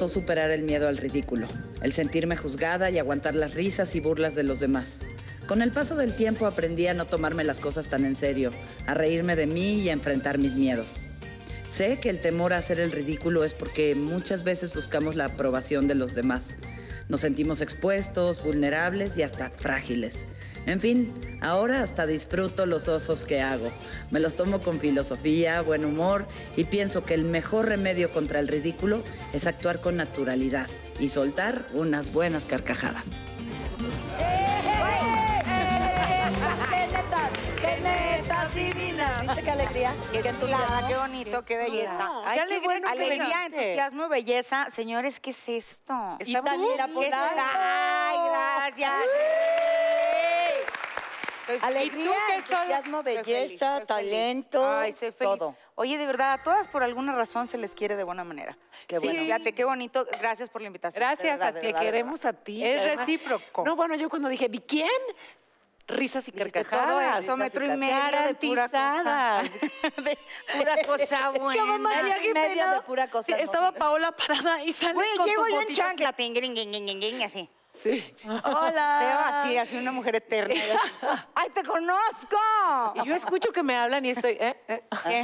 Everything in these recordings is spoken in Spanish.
¿Cuánto me costó superar el miedo al ridículo? El sentirme juzgada y aguantar las risas y burlas de los demás. Con el paso del tiempo aprendí a no tomarme las cosas tan en serio, a reírme de mí y a enfrentar mis miedos. Sé que el temor a hacer el ridículo es porque muchas veces buscamos la aprobación de los demás. Nos sentimos expuestos, vulnerables y hasta frágiles. En fin, ahora hasta disfruto los osos que hago. Me los tomo con filosofía, buen humor y pienso que el mejor remedio contra el ridículo es actuar con naturalidad y soltar unas buenas carcajadas. ¡Qué! ¿Viste qué alegría? Qué chulada, qué bonito, qué belleza. Ay, Qué qué ale- bueno alegría, entusiasmo, belleza. Señores, ¿qué es esto? ¿Y Talía ¿Qué Polanco? es- Ay, gracias. Alegría, entusiasmo, belleza, feliz. talento, Ay, todo. Oye, de verdad, a todas por alguna razón se les quiere de buena manera. Qué Sí, bueno. Fíjate, qué bonito. Gracias por la invitación. Gracias verdad, a ti. de queremos a ti. Es además- recíproco. No, bueno, yo cuando dije, ¿vi quién? Risas y carcajadas. todo eso, metro y medio de pura cosa. De pura cosa buena. ¿Cómo María y medio Jimena? de pura cosa Sí. Estaba Paola parada y sale Güey, con llego yo en chancla, así. Sí. Hola. Veo así, así una mujer eterna. ¡Ay, te conozco! Y yo escucho que me hablan y estoy, ¿eh? ¿eh? ¿Qué?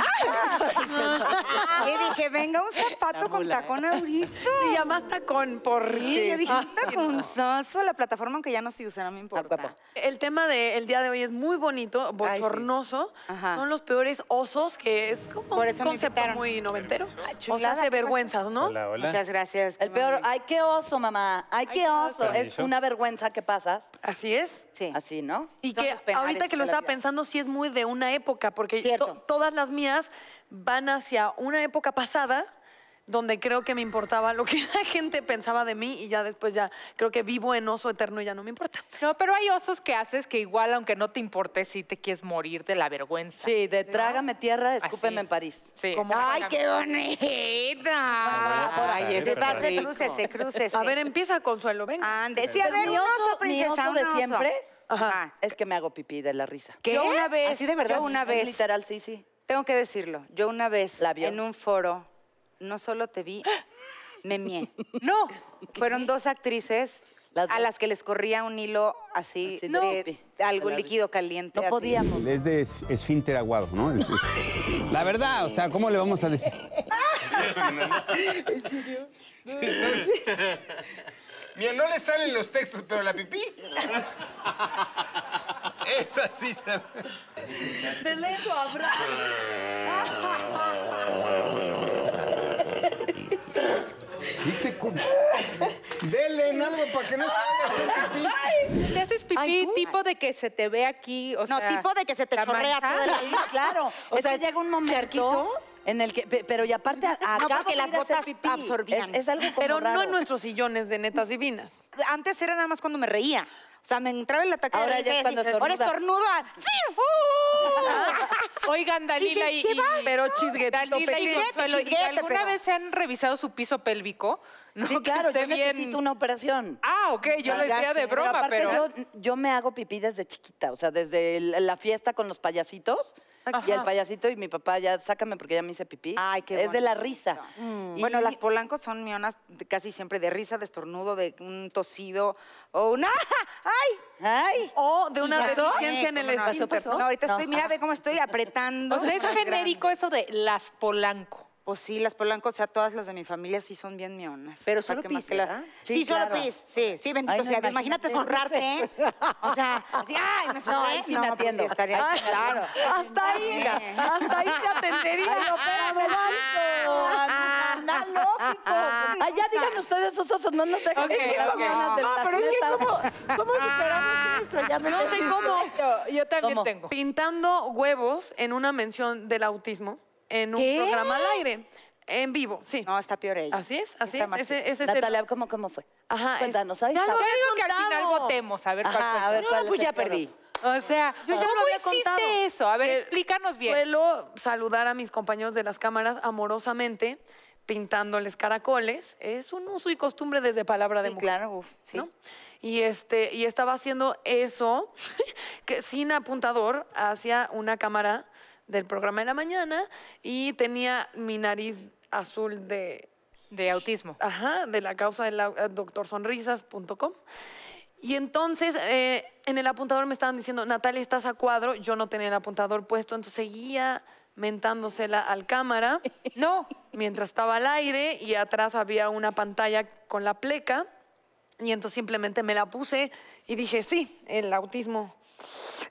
Y dije, venga un zapato con tacón ahorita. Se llama tacón por Sí, yo dije, Ah, un taconzazo. La plataforma, aunque ya no se usa, no me importa. guapo. El tema del día de hoy es muy bonito, bochornoso. Ajá. Son los peores osos, que es como Por eso un concepto muy noventero. chulada, Osas de ¿qué vergüenzas, ¿no? Hola, hola. Muchas gracias. El peor, ay, qué oso, mamá. Ay, qué oso. Es una vergüenza que pasas. Así es. Sí. Así, ¿no? Y Son que ahorita que lo estaba vida. pensando, sí es muy de una época, porque to- todas las mías van hacia una época pasada donde creo que me importaba lo que la gente pensaba de mí y ya después ya creo que vivo en oso eterno y ya no me importa. No, pero hay osos que haces que igual, aunque no te importe, sí te quieres morir de la vergüenza. Sí, de trágame tierra, escúpeme Así. en París. Sí. ¡Ay, exactamente. qué bonita! ahí, Ay, ese rico. crúcese, crúcese. A ver, empieza Consuelo, venga. Ande. Sí, a ver, mi oso- mi princesa, oso de oso. siempre Ajá. es que me hago pipí de la risa. Yo una vez, ¿Así de verdad? yo una vez, Literal, sí, sí. tengo que decirlo, yo una vez La vio. en un foro, no solo te vi, me mié. No. Fueron dos actrices Las a las que les corría un hilo así, Así de de algo líquido caliente. No así. podíamos. Es de es- esfínter aguado, ¿no? Es- es- La verdad, o sea, ¿cómo le vamos a decir? Mira, no le salen los textos, pero la pipí. Es así, ¿sabes? Dice, ¿cómo? Dele en algo para que no se vaya a hacer pipí. ¿Te haces pipí tipo de que se te ve aquí? O No, sea, tipo de que se te la chorrea toda la Sí, claro. O sea, llega un momento charquito. en el que, pe- pero y aparte, acabo porque de las botas pipí. absorbían. Es, es algo como Pero no raro. en nuestros sillones de netas divinas. Antes era nada más cuando me reía. O sea, me entraba el ataque Ahora de ya y cuando así, Ahora estornudas. estornudo. a- ¡Sí! ¡Uh! Oigan, Dalila Dices, y, ¿qué y- vas? Pero chisguetito Dalila y. Consuelo, ¿y chisguete, alguna pero- vez se han revisado su piso pélvico? ¿No? Sí, Que claro, esté yo bien- necesito una operación. Ah, ok, yo lo decía de broma, aparte pero... Yo, yo me hago pipí desde chiquita, o sea, desde la fiesta con los payasitos. Y el payasito y mi papá ya, sácame porque ya me hice pipí. Ay, qué Es de la risa. Y- Bueno, las polancos son mionas casi siempre de risa, de estornudo, de un tosido o una... ¡Ay! ¡Ay! O de una deficiencia en el ¿cómo no? ahorita No. estoy, mira, ve cómo estoy apretando. O sea, es genérico grande. eso de las polanco. Pues sí, las polancos, o sea, todas las de mi familia sí son bien mionas. Pero O sea, solo que más pis, que la-. Sí, Sí, solo claro. pis. Sí, sí, bendito Ay, no, sea. Imagínate imagínate. zurrarte. O sea, así, ay, me zurré. ahí sí me pues atiendo. sí estaría Ay, claro. Hasta ahí, hasta ahí te atendería. ¡Ay, no, espérame, Danzo! ¡Analógico! Ay, ya digan ustedes esos osos, no nos dejan Ok, decir ok. algunas de No, las pero es que. ¿cómo, cómo superamos esto? Ya me No sé cómo. Yo, yo también ¿Cómo? tengo. Pintando huevos en una mención del autismo en un ¿Qué? programa al aire, en vivo, sí. No, está peor ella. Así es, así Está es. más Ese, ese es el- Natalia, ¿cómo, ¿cómo fue? Ajá, Cuéntanos, ahí ya está. lo Yo digo que al final votemos, a ver cuál Ajá, fue. a ver, ¿cuál pues es ya peor? perdí. O sea, Yo ya ¿cómo lo había hiciste contado. eso? A ver, Que explícanos bien. Suelo saludar a mis compañeros de las cámaras amorosamente, pintándoles caracoles. Es un uso y costumbre desde palabra de Sí, mujer. claro, uf, sí. ¿no? Y, este, y estaba haciendo eso que sin apuntador hacia una cámara del programa de la mañana y tenía mi nariz azul de De autismo. Ajá, de la causa del au- doctorsonrisas.com. Y entonces eh, en el apuntador me estaban diciendo, Natalia, estás a cuadro. Yo no tenía el apuntador puesto, entonces seguía mentándosela al cámara No, mientras estaba al aire y atrás había una pantalla con la pleca. Y entonces simplemente me la puse y dije, sí, el autismo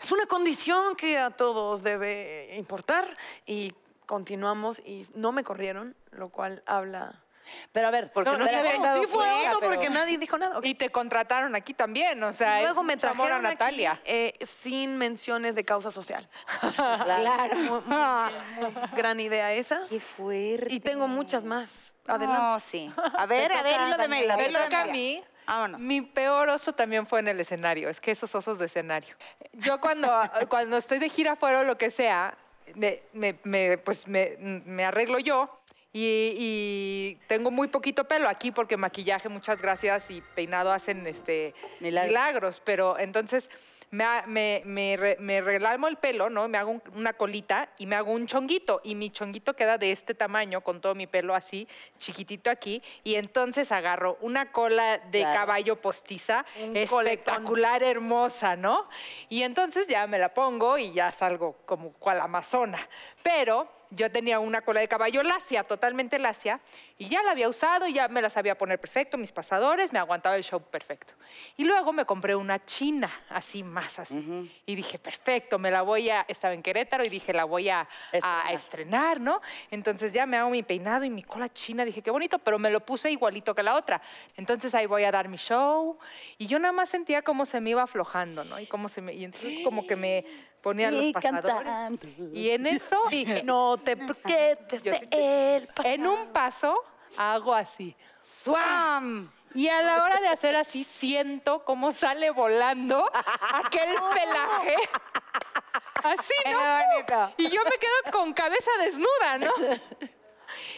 es una condición que a todos debe importar. Y continuamos y no me corrieron, lo cual habla... Pero a ver, Porque no pero se a ver, habían dado Sí fue pero- porque nadie dijo nada. y te contrataron aquí también, o sea, Y luego es me a trajeron aquí, Natalia. eh, sin menciones de causa social. Claro. Muy- muy- muy gran idea esa. Qué fuerte. Y tengo muchas más. Adelante. No, sí. A ver, a ver, toca, hilo de Daniela, Mérida. Me hilo de toca a mí. Vámonos. Mi peor oso también fue en el escenario. Es que esos osos de escenario. Yo cuando, cuando estoy de gira fuera o lo que sea, me, me- me- pues me, me arreglo yo y, y tengo muy poquito pelo aquí porque maquillaje, muchas gracias, y peinado hacen este, Milagros. milagros. Pero entonces me, ha- me, me, re- me regalmo el pelo, ¿no? Me hago un- una colita y me hago un chonguito. Y mi chonguito queda de este tamaño, con todo mi pelo así, chiquitito aquí. Y entonces agarro una cola de Claro. caballo postiza, Un espectacular, hermosa, ¿no? Y entonces ya me la pongo y ya salgo como cual amazona. Pero yo tenía una cola de caballo lacia, totalmente lacia, y ya la había usado, ya me la sabía poner perfecto, mis pasadores, me aguantaba el show perfecto. Y luego me compré una china, así más así. Y dije, perfecto, me la voy a, estaba en Querétaro y dije, la voy a, a Estrenar. estrenar, ¿no? Entonces ya me hago mi peinado y mi cola china, dije, qué bonito, pero me lo puse igualito que la otra. Entonces ahí voy a dar mi show y yo nada más sentía cómo se me iba aflojando, ¿no? Y cómo se me, y entonces como que me ponía los Y pasadores. cantando. Y en eso, No te Yo de él. en un paso, hago así. ¡Swam! Y a la hora de hacer así, siento cómo sale volando aquel pelaje. Así, ¿no? Y yo me quedo con cabeza desnuda, ¿no?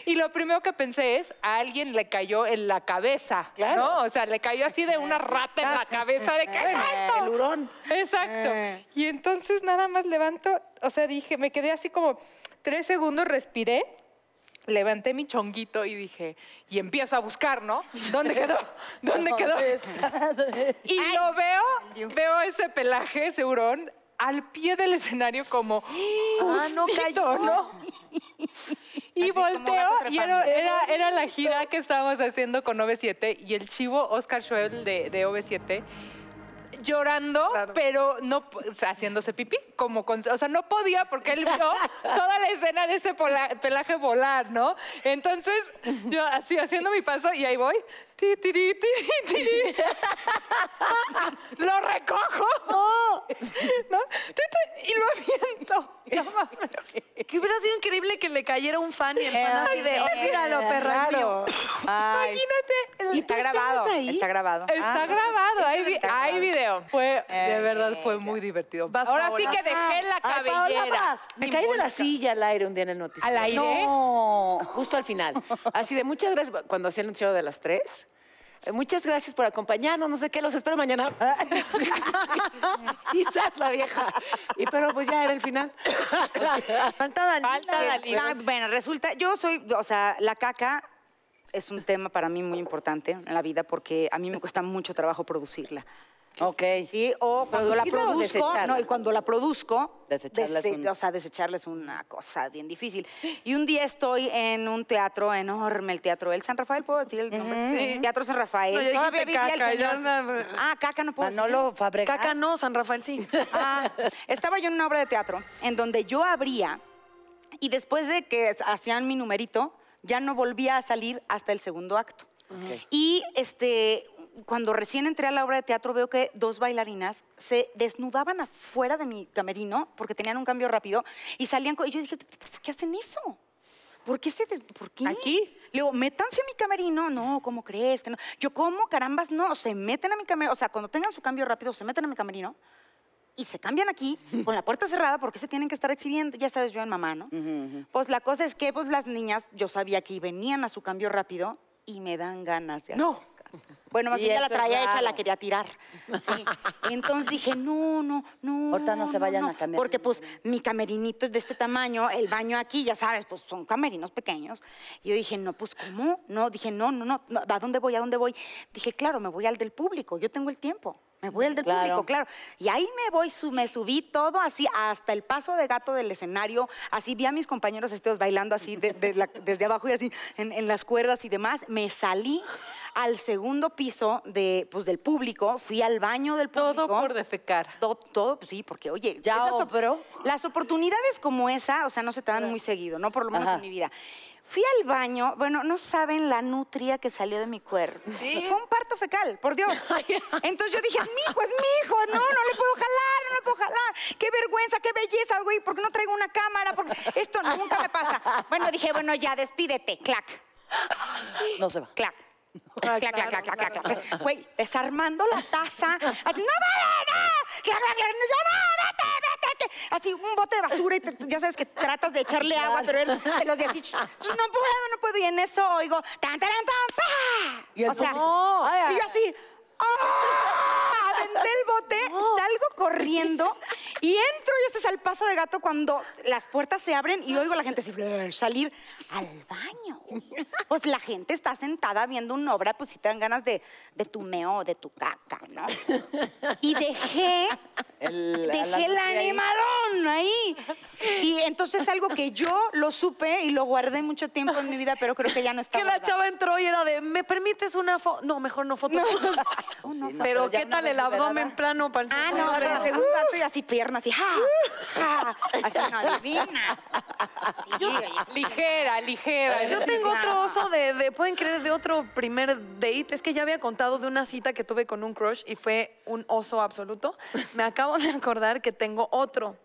Y lo primero que pensé es, a alguien le cayó en la cabeza, Claro. ¿no? O sea, le cayó así de una rata en la cabeza de ¿qué es esto? El hurón. Exacto. Eh. Y entonces nada más levanto, o sea, dije, me quedé así como tres segundos, respiré, levanté mi chonguito y dije, y empiezo a buscar, ¿no? ¿Dónde quedó? ¿Dónde quedó? Y lo veo, veo ese pelaje, ese hurón, al pie del escenario como Ah, no cayó. ¿no? Y Así volteo y era, era, era la gira que estábamos haciendo con OV7 y el chivo Oscar Schwebel de, de OV7 llorando, Claro. pero no, p- o sea, haciéndose pipí, como con, o sea, no podía porque él vio toda la escena de ese pola- pelaje volar, ¿no? Entonces, yo así haciendo mi paso y ahí voy, ti, tiri, tiri. lo recojo, ¿no? Ti, ti, y lo aviento. No. Que hubiera sido increíble que le cayera un fan y el fan así de, olvídalo, perra. Claro. Ay, Imagínate. está grabado. Está grabado. Está Ah, grabado, hay, está hay grabado. video. Fue, de verdad, fue muy divertido. Vas, Ahora sí que dejé la Ay, Paola, cabellera. vas. Me caí de la silla al aire un día en el noticiero. ¿Al aire? No. Justo al final. Así de muchas gracias, cuando hacía el noticiero de las tres. Eh, Muchas gracias por acompañarnos, no sé qué, los espero mañana. Quizás la vieja. Y pero pues ya era el final. Falta Dalila. Falta Dalila. Ah, bueno, resulta, yo soy, o sea, la caca es un tema para mí muy importante en la vida porque a mí me cuesta mucho trabajo producirla. Ok. Sí, o cuando la ¿Producirla o produzco, desecharla? no, y cuando la produzco, Desecharla es dese- un- o sea, desecharla es una cosa bien difícil. Y un día estoy en un teatro enorme, el teatro El San Rafael, ¿puedo decir el nombre? Sí. Teatro San Rafael. No, ya Todavía el caca, ya señor. anda- Ah, caca no puedo decir. Manolo Fabregas. Caca no, San Rafael sí. Ah, estaba yo en una obra de teatro en donde yo abría y después de que hacían mi numerito, ya no volvía a salir hasta el segundo acto. Y este, cuando recién entré a la obra de teatro veo que dos bailarinas se desnudaban afuera de mi camerino porque tenían un cambio rápido y salían con... Y yo dije, ¿por qué hacen eso? ¿Por qué se des- ¿Por qué? ¿Aquí? Le digo, métanse a mi camerino. No, ¿cómo crees? que no? Yo, ¿cómo? Carambas, no. Se meten a mi camerino. O sea, cuando tengan su cambio rápido, se meten a mi camerino y se cambian aquí con la puerta cerrada porque se tienen que estar exhibiendo. Ya sabes, yo en mamá, ¿no? Ujú, ujú. Pues la cosa es que pues las niñas, yo sabía que venían a su cambio rápido y me dan ganas de No. Bueno, más bien ya la traía hecha, la quería tirar. Sí. Entonces dije, no, no, no. Ahorita no se vayan no. a cambiar. Porque pues mi camerinito es de este tamaño, el baño aquí, ya sabes, pues son camerinos pequeños. Y yo dije, no, pues ¿cómo? No, dije, no, no, no, no, ¿a dónde voy? ¿A dónde voy? Dije, claro, me voy al del público, yo tengo el tiempo. Me voy al del Claro. público, claro. Y ahí me voy, su- me subí todo así hasta el paso de gato del escenario. Así vi a mis compañeros vestidos bailando así de- de la- desde abajo y así en, en las cuerdas y demás. Me salí al segundo piso de, pues, del público, fui al baño del público. Todo por defecar. Todo, todo, pues sí, porque oye, Ya operó. las oportunidades como esa, o sea, no se te dan muy seguido, ¿no? Por lo menos Ajá. en mi vida. Fui al baño, bueno, no saben la nutria que salió de mi cuerpo. Fue un parto fecal, por Dios. Entonces yo dije, es mi hijo, es mi hijo, no, no le puedo jalar, no le puedo jalar. Qué vergüenza, qué belleza, güey, ¿por qué no traigo una cámara? Porque esto nunca me pasa. Bueno, dije, bueno, ya, despídete, clac, No se va. clac. Clac, clac, clac, clac. Güey, desarmando la taza. Así, no mames, no. Yo no, vete, vete. que-". Así, un bote de basura y te- ya sabes que tratas de echarle agua, pero eres de los de así. No puedo, no puedo. Y en eso oigo, tan, tan, tan, pa. Y el o sea, ay. y yo así, ¡ah! Aventé el bote, salgo corriendo y entro y este es el paso de gato cuando las puertas se abren y oigo a la gente así, salir al baño. Pues la gente está sentada viendo una obra, pues si te dan ganas de, de tu meo, de tu caca, ¿no? Y dejé, El- dejé el animalón ahí. Y entonces algo que yo lo supe y lo guardé mucho tiempo en mi vida, pero creo que ya no está Que la chava entró y era de, ¿me permites una foto? No, mejor no foto. Oh, no, Sí, no, pero, ¿qué tal el abdomen plano para el Ah, no, pero el segundo acto y así piernas, así, ¡ja! ¡ja! Así, no, divina. Sí, oye. Ligera, ligera. Yo tengo otro oso de, de- ¿pueden creer? De otro primer date. Es que ya había contado de una cita que tuve con un crush y fue un oso absoluto. Me acabo de acordar que tengo otro.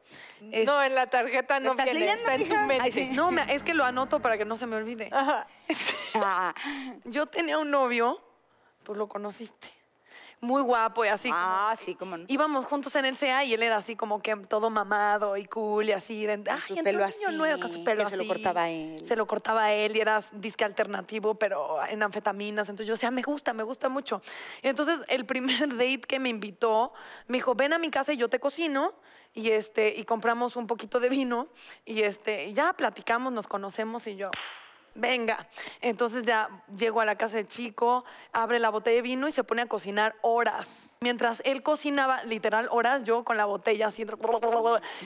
Es- No, en la tarjeta no ¿Estás viene, leyendo, está en tu mija? mente. Ay, sí. no, me- es que lo anoto para que no se me olvide. Ajá. Ah, Yo tenía un novio, tú lo conociste, muy guapo y así. como- ah, sí, como no. Íbamos juntos en el CA y él era así como que todo mamado y cool y así. De, Ay, su entró pelo un niño así, nuevo con su pelo que se lo así". cortaba él. Se lo cortaba él y era disque alternativo, pero en anfetaminas. Entonces yo decía, me gusta, me gusta mucho. Y entonces el primer date que me invitó, me dijo, ven a mi casa y yo te cocino. Y, este, y compramos un poquito de vino y este, y ya platicamos, nos conocemos y yo, venga. Entonces ya llego a la casa del chico, abre la botella de vino y se pone a cocinar horas. Mientras él cocinaba, literal, horas, yo con la botella así.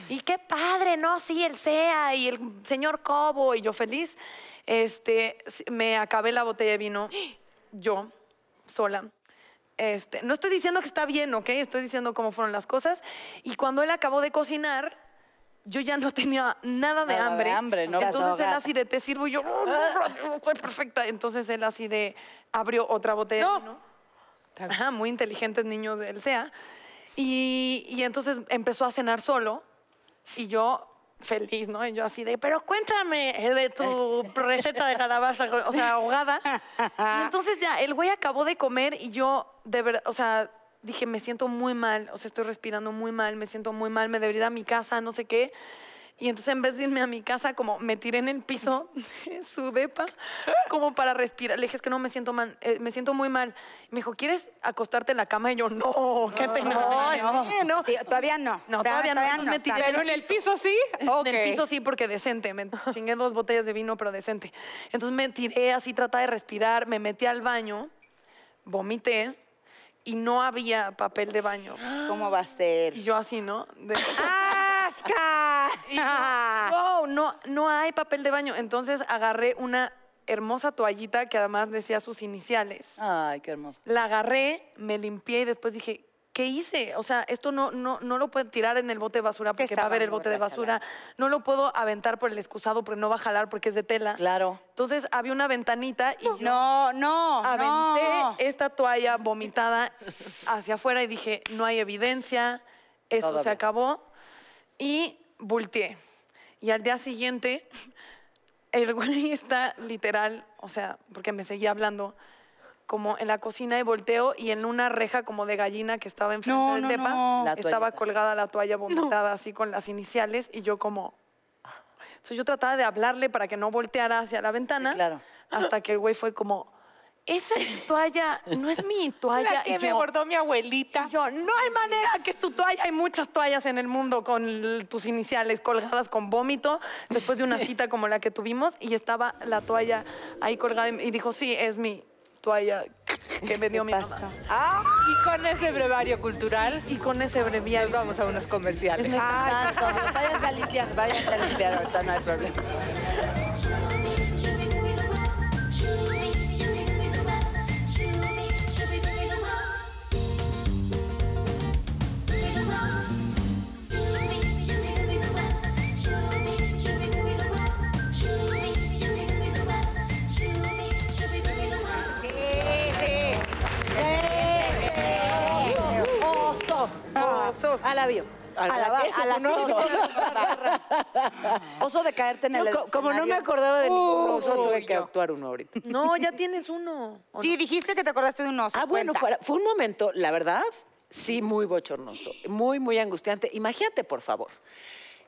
Y qué padre, ¿no? Sí, el SEA y el señor Cobo y yo feliz. Este, me acabé la botella de vino, yo, sola. Este, no estoy diciendo que está bien, ¿ok? Estoy diciendo cómo fueron las cosas. Y cuando él acabó de cocinar, yo ya no tenía nada de Nada de hambre. hambre, ¿no? Entonces él así de te sirvo y yo, "Oh, no, estoy perfecta. Entonces él así de abrió otra botella No. vino. Ajá, muy inteligentes niños del SEA. Y, y entonces empezó a cenar solo y yo feliz, ¿no? Y yo así de, pero cuéntame de tu receta de calabaza, o sea, ahogada. Y entonces ya, el güey acabó de comer y yo, de verdad, o sea, dije, me siento muy mal, o sea, estoy respirando muy mal, me siento muy mal, me debería ir a mi casa, no sé qué. Y entonces en vez de irme a mi casa, como me tiré en el piso su depa, como para respirar. Le dije, es que no me siento mal, eh, me siento muy mal. Me dijo, ¿quieres acostarte en la cama? Y yo, no, qué pena. no, sí, no. Sí, Todavía no. No, todavía no, entonces me tiré. Pero en el piso sí. Ok. En el piso sí, porque decente. Me chingué dos botellas de vino, pero decente. Entonces me tiré así, trataba de respirar, me metí al baño, vomité y no había papel de baño. ¿Cómo va a ser? Y yo así, ¿no? De- ¡Asca! y yo, wow, no, no hay papel de baño. Entonces agarré una hermosa toallita que además decía sus iniciales. Ay, qué hermoso. La agarré, me limpié y después dije, ¿qué hice? O sea, esto no, no, no lo puedo tirar en el bote de basura porque va a haber el bote de basura. No lo puedo aventar por el excusado porque no va a jalar porque es de tela. Claro. Entonces había una ventanita y yo No, no, aventé no. esta toalla vomitada hacia afuera y dije, no hay evidencia, esto Todo se bien. acabó. Y volteé. Y al día siguiente, el güey está literal, o sea, porque me seguía hablando, como en la cocina y volteo y en una reja como de gallina que estaba enfrente No, del no, depa, no. Estaba colgada la toalla vomitada así con las iniciales y yo como... Entonces yo trataba de hablarle para que no volteara hacia la ventana Sí, claro. hasta que el güey fue como, esa toalla no es mi toalla. La que Y me bordó mi abuelita. y yo, no hay manera que es tu toalla. Hay muchas toallas en el mundo con tus iniciales colgadas con vómito después de una cita como la que tuvimos y estaba la toalla ahí colgada y dijo, sí, es mi toalla que me dio mi mamá. Y con ese brevario cultural, Y con ese nos breviario. vamos a unos comerciales. Váyanse a limpiar, váyanse a limpiar, ahorita no hay problema. La bio. A la a la un oso. Oso de caerte en el No, co- como no me acordaba de ningún oso, tuve que actuar uno ahorita. No, ya tienes uno. ¿o Sí, no? dijiste que te acordaste de un oso. Ah, bueno, fue un momento, la verdad, sí, muy bochornoso, muy, muy angustiante. Imagínate, por favor.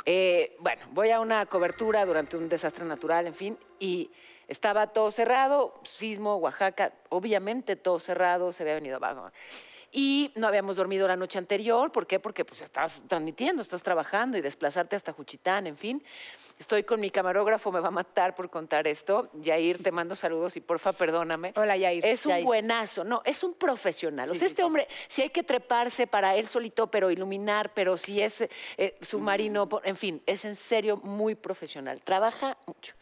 Eh, bueno, voy a una cobertura durante un desastre natural, en fin, y estaba todo cerrado, sismo, Oaxaca, obviamente todo cerrado, se había venido abajo. Y no habíamos dormido la noche anterior, ¿por qué? Porque pues estás transmitiendo, estás trabajando y desplazarte hasta Juchitán, en fin. Estoy con mi camarógrafo, me va a matar por contar esto. Yair, te mando saludos y porfa, perdóname. Hola, Yair. Es un Yair. buenazo, no, es un profesional. O Sí, sea, sí, este sí. hombre, si hay que treparse para él solito, pero iluminar, pero si es eh, submarino, por- en fin, es en serio muy profesional. Trabaja mucho.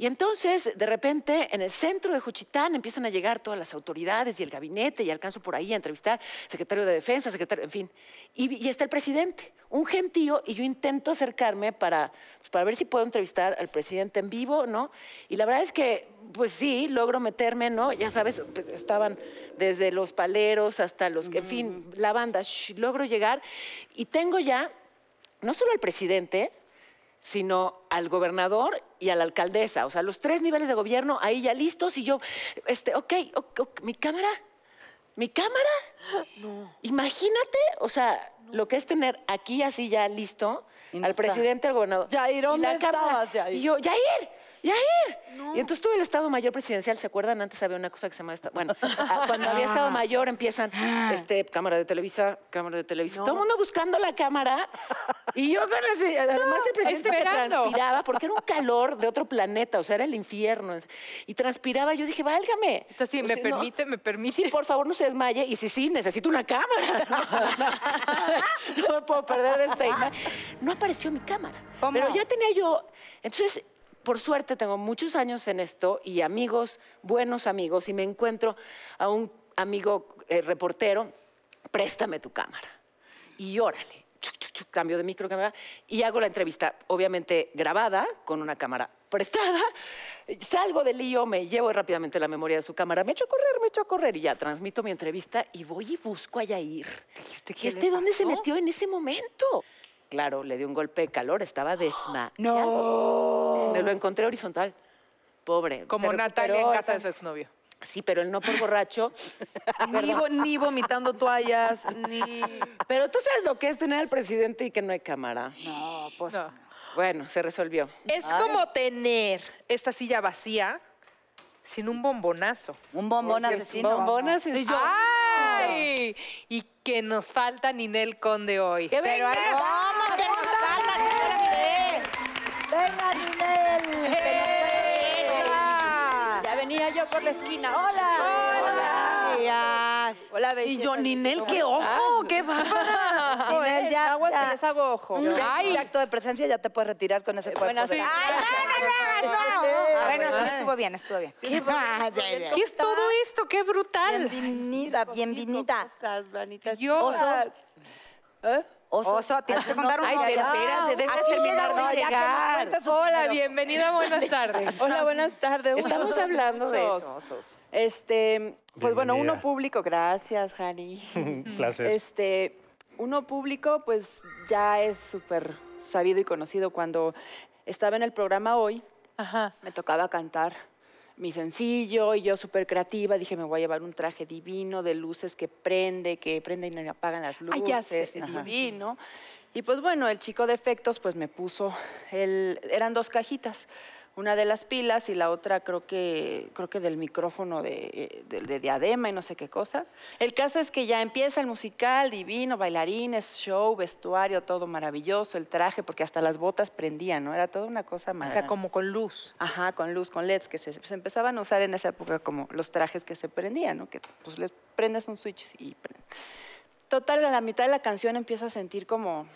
Y entonces, de repente, en el centro de Juchitán empiezan a llegar todas las autoridades y el gabinete, y alcanzo por ahí a entrevistar secretario de Defensa, secretario, en fin. Y, y está el presidente, un gentío, y yo intento acercarme para, pues, para ver si puedo entrevistar al presidente en vivo, ¿no? Y la verdad es que, pues sí, logro meterme, ¿no? Ya sabes, pues, estaban desde los paleros hasta los, que, en fin, la banda, logro llegar, y tengo ya, no solo al presidente, sino al gobernador y a la alcaldesa. O sea, los tres niveles de gobierno ahí ya listos y yo, este, ok, ok, ok, mi cámara, mi cámara. Imagínate, o sea, lo que es tener aquí así ya listo Y no al está. presidente, al gobernador. Yair, y ¿dónde la cámara. estabas, Yair? Y yo, Yair, Yair. Y entonces todo el Estado Mayor Presidencial, ¿se acuerdan? Antes había una cosa que se llama, esta- bueno, ah, cuando había Estado Mayor empiezan, este, cámara de Televisa, cámara de Televisa, todo el mundo buscando la cámara. Y yo con además el presidente Esperando. transpiraba, porque era un calor de otro planeta, o sea, era el infierno. Y transpiraba, yo dije, válgame. Entonces, sí, O me no, permite, me permite. Sí, por favor, no se desmaye. Y si sí, necesito una cámara. No, no me puedo perder esta imagen. No apareció mi cámara. ¿Cómo? Pero ya tenía yo. Entonces, por suerte, tengo muchos años en esto y amigos, buenos amigos, y me encuentro a un amigo eh, reportero, préstame tu cámara. Y órale. chuc, chuc, chuc, cambio de micro, cámara, y hago la entrevista, obviamente grabada, con una cámara prestada. Salgo del lío, me llevo rápidamente la memoria de su cámara, me echo a correr, me echo a correr, y ya transmito mi entrevista y voy y busco a Yair. ¿Y este dónde se metió en ese momento? Claro, le dio un golpe de calor, estaba desmayado. No. Me lo encontré horizontal. Pobre. Como Natalia en casa de su exnovio. Sí, pero él no por borracho. Ni, vo- ni vomitando toallas, ni... Pero tú sabes lo que es tener al presidente y que no hay cámara. No, pues. No. Bueno, se resolvió. Es como tener esta silla vacía sin un bombonazo. Un bombón asesino. bombonas y yo. ¡Ay! Y que nos falta Ninel Conde hoy. ¡Que Pero venga! ¿cómo que nos falta, Ninel? Venga, Ninel. ¡Esa! Ya venía yo por la esquina. Hola. Hola. Días. Hola, Y yo, Ninel, qué ojo, qué bárbara. Ninel, ya, Aguas ya. que les hago ojo. Ay. acto de presencia ya te puedes retirar con ese cuerpo. Sí. Ay, Bueno, sí, estuvo bien, estuvo bien. ¿Qué es todo esto? ¡Qué brutal! Bienvenida, bienvenida. Dios. ¿Eh? Oso, Oso, tienes que contar un Ay, pero espérate, Así terminar de llegar. Hola, bienvenida, buenas tardes. Hola, buenas tardes. Estamos hablando de eso, osos. Este, pues bueno, uno público, gracias, Jani. Placer. Este, uno público, pues ya es súper sabido y conocido. Cuando estaba en el programa hoy, Ajá. me tocaba cantar mi sencillo y yo súper creativa dije me voy a llevar un traje divino de luces que prende, que prenden y apagan las luces, Ay, ya sé. Ajá. divino. Y pues bueno, el chico de efectos pues me puso, el, eran dos cajitas, Una de las pilas y la otra creo que, creo que del micrófono de, de- de diadema y no sé qué cosa. El caso es que ya empieza el musical, divino, bailarines, show, vestuario, todo maravilloso, el traje, porque hasta las botas prendían, ¿no? Era toda una cosa O maravillosa. sea, como con luz. Ajá, con luz, con LEDs, que se, se empezaban a usar en esa época como los trajes que se prendían, ¿no? Que pues les prendes un switch y. Total, a la mitad de la canción empiezo a sentir como,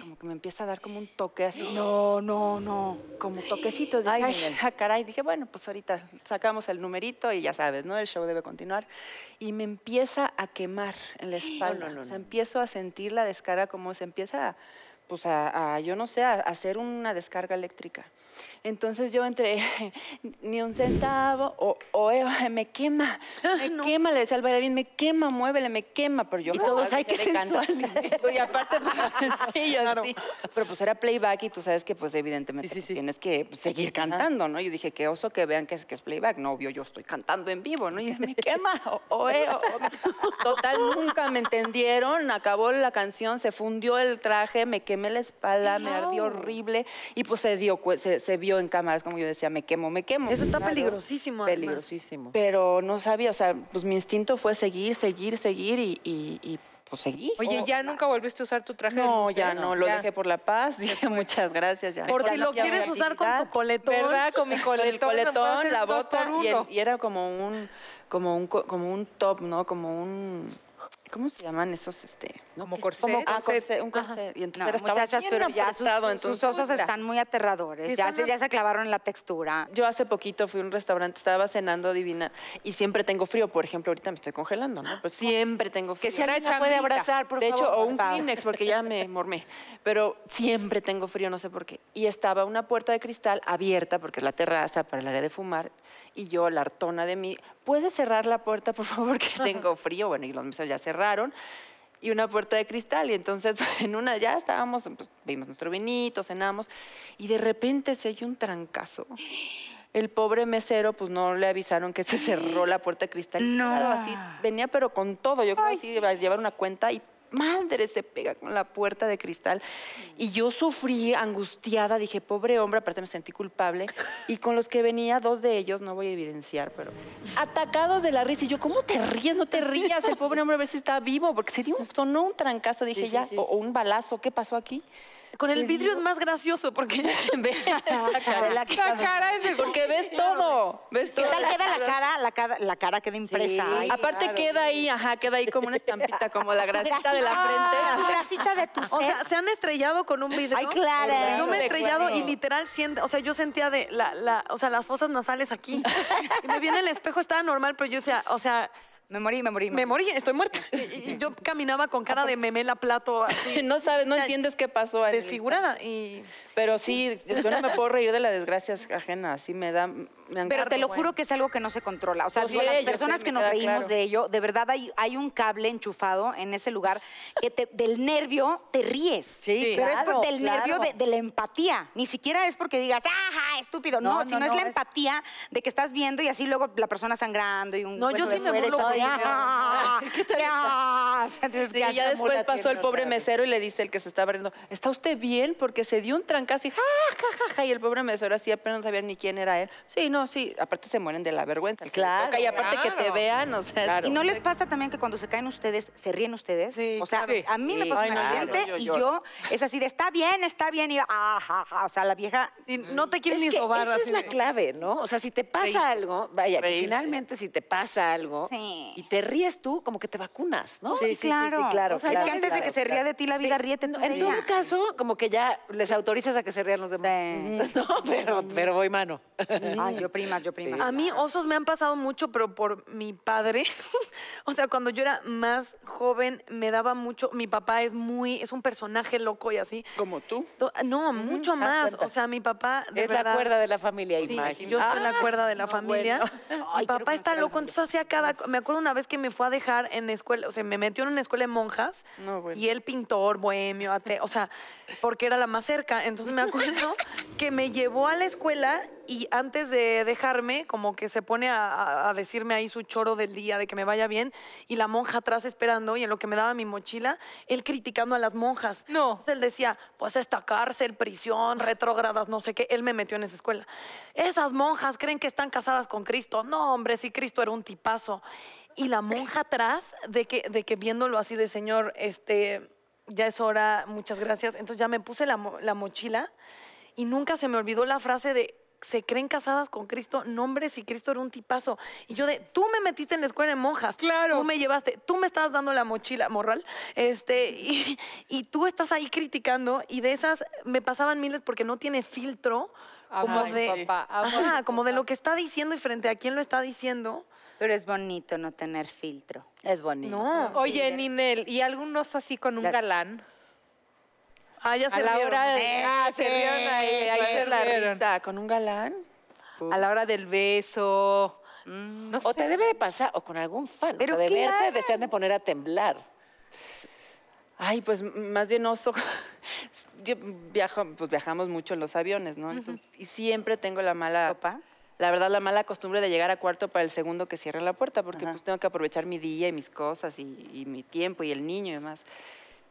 como que me empieza a dar como un toque así. No, no, no. Como toquecitos. Dije, ay, ah, caray. Dije, bueno, pues ahorita sacamos el numerito y ya sabes, ¿no? El show debe continuar. Y me empieza a quemar en la espalda. o sea, empiezo a sentir la descarga como se empieza a, pues a, a, yo no sé, a, a hacer una descarga eléctrica. Entonces yo entre ni un centavo o, o, eh, me quema, me quema, le decía al bailarín, me quema, muévele, me quema, pero yo Y todos, ay, qué sensual. Y aparte, pues, sí, yo sí. Pero pues era playback y tú sabes que pues evidentemente pues, tienes que pues, seguir cantando, ¿no? Yo dije, qué oso que vean que es, que es playback. No, obvio, yo estoy cantando en vivo, ¿no? Y me quema, o, o, eh, o- o- Total, nunca me entendieron, acabó la canción, se fundió el traje, me quemé la espalda, me ardió horrible y pues se dio, se, se vio en cámaras, como yo decía, me quemo, me quemo. Eso está Claro. peligrosísimo. además. Peligrosísimo. Pero no sabía, o sea, pues mi instinto fue seguir, seguir, seguir y, y, y, pues seguí. Oye, ¿ya nunca volviste a usar tu traje? de No, ya no, lo Ya. dejé por la paz. Dije muchas gracias. Ya. Por si lo quieres usar con tu coletón. ¿Verdad? Con mi Con el coletón. coletón, la bota y, el- y era como un, como un, co- como un top, ¿no? Como un, ¿cómo se llaman esos, este? Como que- corset. Como ah, corset, un corset. Y entonces No, estaba muchachas, pero ya sus, apretado, sus- entonces, sus osos puta. están muy aterradores. Sí, ya, están se, ya se clavaron en la textura. Yo hace poquito fui a un restaurante, estaba cenando divina y siempre tengo frío. Por ejemplo, ahorita me estoy congelando, ¿no? Pues siempre tengo frío. Que si alguien puede abrazar, por de favor. hecho, o un. Kleenex, porque ya me mormé. Pero siempre tengo frío, no sé por qué. Y estaba una puerta de cristal abierta, porque es la terraza para el área de fumar. Y yo, la hartona de mí, ¿puedes cerrar la puerta, por favor, que tengo frío? Bueno, y los meses ya cerraron. Y una puerta de cristal. Y entonces, en una ya estábamos, pues, vimos nuestro vinito, cenamos. Y de repente se oye un trancazo. El pobre mesero, pues no le avisaron que se cerró la puerta de cristal. No. así venía, pero con todo. Yo creo que sí iba a llevar una cuenta y madre se pega con la puerta de cristal. Y yo sufrí angustiada, dije, pobre hombre, aparte me sentí culpable. Y con los que venía, dos de ellos, no voy a evidenciar, pero atacados de la risa. Y yo, ¿cómo te ríes? No te rías, el pobre hombre a ver si está vivo, porque se dio, un- sonó un trancazo, dije, ya, O, o un balazo, ¿qué pasó aquí? Con el vidrio es más gracioso porque Ve la cara. La cara. La cara es de... Porque ves todo, ves ¿Qué todo. tal queda la cara? La cara, la cara queda impresa. Ay, Aparte queda ahí, ajá, queda ahí como una estampita, como la grasita de la La frente. grasita de tu O ser. sea, se han estrellado con un vidrio. Ay, claro. Yo me he estrellado y literal siento, o sea, yo sentía de la, la, o sea, las fosas nasales aquí. Y me viene el espejo, estaba normal, pero yo decía, o sea, Me morí, me morí. me morí, estoy muerta. Y, y yo caminaba con cara de memela plato así, No sabes, no entiendes qué pasó. el desfigurada. Y Pero sí, yo no me puedo reír de las desgracias ajenas, sí me da, me Pero te lo bueno. juro que es algo que no se controla. O sea, sé, las personas sé, que nos reímos claro. de ello, de verdad hay, hay un cable enchufado en ese lugar que te- del nervio te ríes. Sí, Pero es claro, por, del nervio de, de la empatía. Ni siquiera es porque digas, ajá, estúpido. No, No, no, sino no, es la es- empatía de que estás viendo y así luego la persona sangrando y un No, yo hueso sí me y burlo con "Ah, ¿Qué tal Sí, y ya después pasó el pobre mesero y le dice el que se estaba riendo, ¿está usted bien? Porque se dio un trancazo y ja, ja, ja, ja, y el pobre mesero así apenas no sabía ni quién era él. Sí, no, sí, aparte se mueren de la vergüenza. Claro, toca, y aparte que te vean, o sea, ¿Y no les pasa también que cuando se caen ustedes, se ríen ustedes? Sí, o sea, claro. a mí me pasó un accidente y yo es así de, está bien, está bien, y yo, ajá. O sea, la vieja y no te quieres Es ni que sobar. esa es la de- clave, ¿no? O sea, si te pasa algo, vaya, que finalmente si te pasa algo Sí. y te ríes tú, como que te vacunas, ¿no? Sí, claro. claro, O sea, claro, es que antes de que se ría de ti la vida, ríete En todo caso, como que ya les autorizas a que se rían los demás. Sí. No, pero, pero voy mano. Ay, yo primas, yo primas. A mí osos me han pasado mucho, pero por mi padre. o sea, cuando yo era más joven me daba mucho. Mi papá es muy, es un personaje loco y así. como tú. No, mucho más. O sea, mi papá de Es verdad. la cuerda de la familia, Sí, imagino. yo soy la cuerda de la no, familia. bueno. Mi papá está loco, entonces hacía cada... Me acuerdo una vez que me fue a dejar en escuela, o sea, me metió en una escuela de monjas No, bueno. y él pintor, bohemio, ate- o sea, porque era la más cerca. Entonces me acuerdo que me llevó a la escuela y antes de dejarme, como que se pone a decirme ahí su choro del día, de que me vaya bien, y la monja atrás esperando, y en lo que me daba mi mochila, él criticando a las monjas. No. Entonces él decía, pues esta cárcel, prisión, retrógradas, no sé qué. Él me metió en esa escuela. Esas monjas creen que están casadas con Cristo. No, hombre, si Cristo era un tipazo. Y la monja atrás, de que, de que viéndolo así de señor, este, ya es hora, muchas gracias. Entonces ya me puse la, mo- la mochila y nunca se me olvidó la frase de se creen casadas con Cristo, no hombre, si Cristo era un tipazo. Y yo de, tú me metiste en la escuela de monjas, Claro. tú me llevaste, tú me estabas dando la mochila, morral, este, y, y tú estás ahí criticando, y de esas me pasaban miles porque no tiene filtro, como Amo a mi de, papá, ajá, como de lo que está diciendo y frente a quién lo está diciendo. Pero es bonito no tener filtro. Es bonito. No. Oye, Ninel, ¿y algún oso así con un La- galán? Ah, ya se A la rieron. hora de... Ah, se rieron ahí, ahí se la rieron. risa, con un galán. A la hora del beso. Mm. No O te sé. debe de pasar, o con algún fan. Pero o de claro. verte desean de poner a temblar. Ay, pues m- más bien oso. Yo viajo, pues viajamos mucho en los aviones, ¿no? Entonces, y siempre tengo la mala, ¿Sopa? La verdad, la mala costumbre de llegar a cuarto para el segundo que cierre la puerta, porque Ajá. pues tengo que aprovechar mi día y mis cosas y, y mi tiempo y el niño y demás.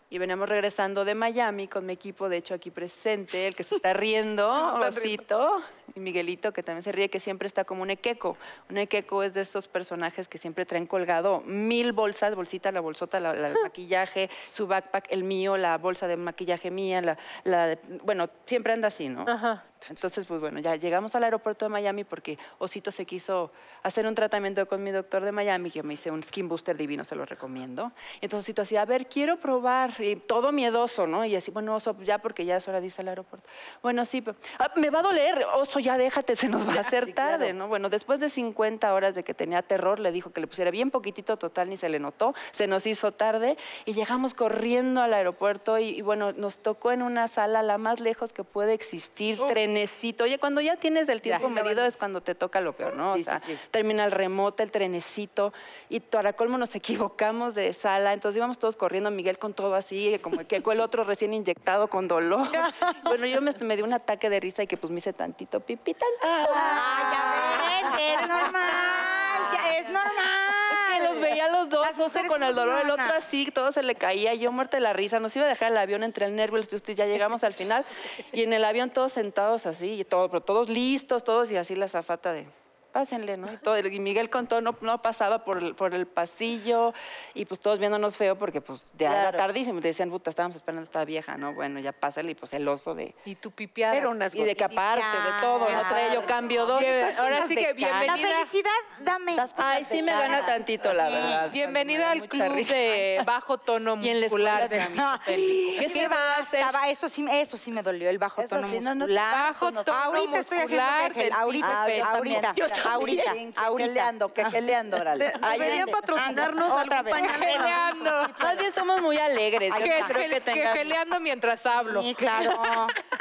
Y veníamos regresando de Miami con mi equipo, de hecho aquí presente, el que se está riendo, Osito, y Miguelito, que también se ríe, que siempre está como un equeco. Un equeco es de estos personajes que siempre traen colgado mil bolsas, bolsita, la bolsota, la, la de maquillaje, su backpack, el mío, la bolsa de maquillaje mía, la, bueno, siempre anda así, ¿no? Ajá. Entonces, pues bueno, ya llegamos al aeropuerto de Miami porque Osito se quiso hacer un tratamiento con mi doctor de Miami, que me hice un skin booster divino, se lo recomiendo. Entonces Osito así, a ver, quiero probar, y todo miedoso, ¿no? Y así, bueno, Oso, ya porque ya es hora de irse al aeropuerto. Bueno, sí, pero, "Ah, me va a doler, Oso, ya déjate, se nos va a hacer tarde, ¿no? Bueno, después de 50 horas de que tenía terror, le dijo que le pusiera bien poquitito, total, ni se le notó, se nos hizo tarde y llegamos corriendo al aeropuerto y, y bueno, nos tocó en una sala la más lejos que puede existir, trenecito. Oye, cuando ya tienes el tiempo medido es cuando te toca lo peor, ¿no? Sí, o sea, sí, sí. termina el remoto, el trenecito y para colmo nos equivocamos de sala, entonces íbamos todos corriendo, Miguel con todo así, como que el otro recién inyectado con dolor. bueno, yo me, me dio un ataque de risa y que pues me hice tantito pipí, tantito. Ay, ya ves, es normal, ya es normal. Que los veía los dos, mujeres con el dolor, el otro así, todo se le caía, yo muerta de la risa, nos iba a dejar el avión entre el nervio y ya llegamos al final, y en el avión todos sentados así, y todo, pero todos listos, todos, y así la zafata de, pásenle, ¿no? Y, todo, y Miguel con todo no, no pasaba por el, por el pasillo, y pues todos viéndonos feo, porque pues ya era Claro. tardísimo, y decían, puta, estábamos esperando a esta vieja, ¿no? Bueno, ya pásale, y pues el oso de... Y tu pipiada. Pero unas Y de que aparte de todo, no traía yo cambio dos. Bien, ahora sí que La bienvenida. felicidad, dame. Ay, sí me gana tantito, la verdad. Bienvenida al club risa. de bajo tono Y en la escuela muscular. de-. ¿Qué se va a hacer? Eso sí, eso sí me dolió, el bajo Eso tono sí, no, no, muscular. Bajo tono ahorita estoy haciendo ahorita, Ah, yo ahorita, ahorita. Quejeleando, quejeleando, órale. Deberían patrocinarnos Otra algún vez. pañal. Geleando. Más bien somos muy alegres. Yo Que, no creo que que tengan... geleando mientras hablo. Sí, claro.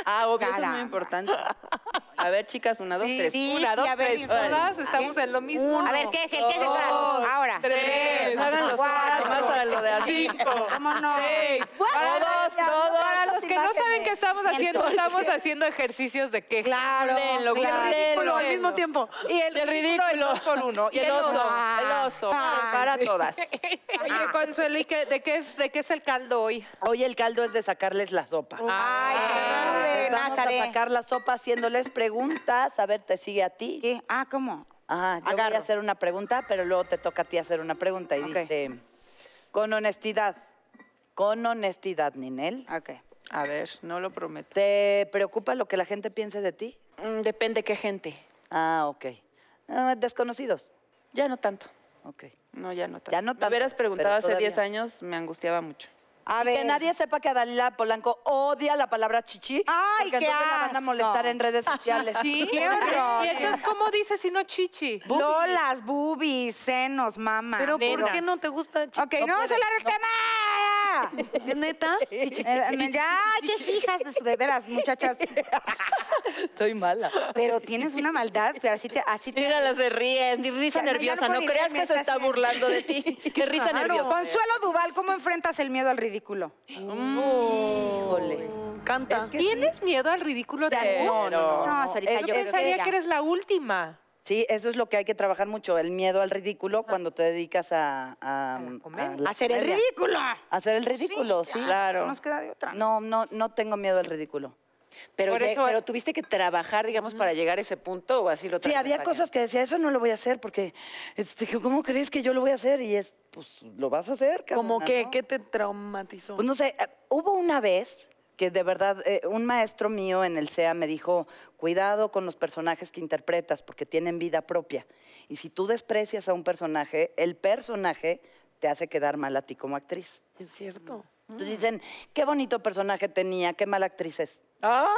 Ah, obvio, eso es muy importante. A ver, chicas, una, dos, tres. sí, Una, dos, a ver, tres. Todas estamos en lo mismo. A ver, ¿qué, qué, qué se? Ahora. Tres. Hagan los Cuatro. más a lo de así. Cinco. ¿Cómo no? Seis. Para los, para los que no saben qué estamos haciendo, estamos haciendo ejercicios de queja. Claro, Léenlo, claro. al mismo tiempo. Y el ridículo, el ridículo. dos por uno. Y el oso, Ah. el oso. Ah, Para sí. todas. Oye, Consuelo, ¿y qué- de, qué es, de qué es el caldo hoy? Hoy el caldo es de sacarles la sopa. Ay, Ah. qué Vamos a sacar la sopa haciéndoles preguntas. A ver, ¿te sigue a ti? ¿Qué? Ah, ¿cómo? Ajá, yo voy Agarro. a hacer una pregunta, pero luego te toca a ti hacer una pregunta. Y dice, con honestidad, con honestidad, Ninel, Ok. A ver, no lo prometo. ¿te preocupa lo que la gente piense de ti? Mm, Depende qué gente. Ah, ok. Ah, desconocidos. Ya no tanto. Ok. No, ya no tanto. Ya no Me tanto, hubieras preguntado hace todavía. 10 años, me angustiaba mucho. A ver. que nadie sepa que Dalila Polanco odia la palabra chichi. Ay, porque qué entonces la van a molestar en redes sociales. Sí. Qué horror. ¿Y entonces cómo dices si no chichi? Lolas, boobies, senos, mamas. Pero ¿por qué no te gusta? chico? Ok, no vamos a hablar del tema. Neta. ¿Es neta? Eh, ya, qué hijas de, su- de veras, muchachas. Estoy mala. Pero tienes una maldad, pero así te, así te Mírala, se ríe, ni risa Ya no nerviosa. No creas que se está burlando de ti. Qué risa nerviosa. Consuelo Duval, ¿cómo enfrentas el miedo al ridículo? Híjole. Canta. ¿Tienes miedo al ridículo? No, no, no. No, Sarita, Es- Yo yo pensaría que eres la última. Sí, eso es lo que hay que trabajar mucho, el miedo al ridículo cuando te dedicas a, a, A la la Hacer el ridículo. Hacer el ridículo, sí. Claro. No nos queda de otra. No, no, no tengo miedo al ridículo. Pero, Por ya- eso- pero tuviste que trabajar, digamos, para llegar a ese punto o así lo Sí, había cosas que decía, eso no lo voy a hacer porque, este, ¿cómo crees que yo lo voy a hacer? Y es, pues, lo vas a hacer, ¿Cómo qué? ¿no? ¿Qué te traumatizó? Pues no sé, eh, hubo una vez que de verdad eh, un maestro mío en el CEA me dijo, cuidado con los personajes que interpretas porque tienen vida propia. Y si tú desprecias a un personaje, el personaje te hace quedar mal a ti como actriz. Es cierto. Entonces dicen, qué bonito personaje tenía, qué mala actriz es. Ah,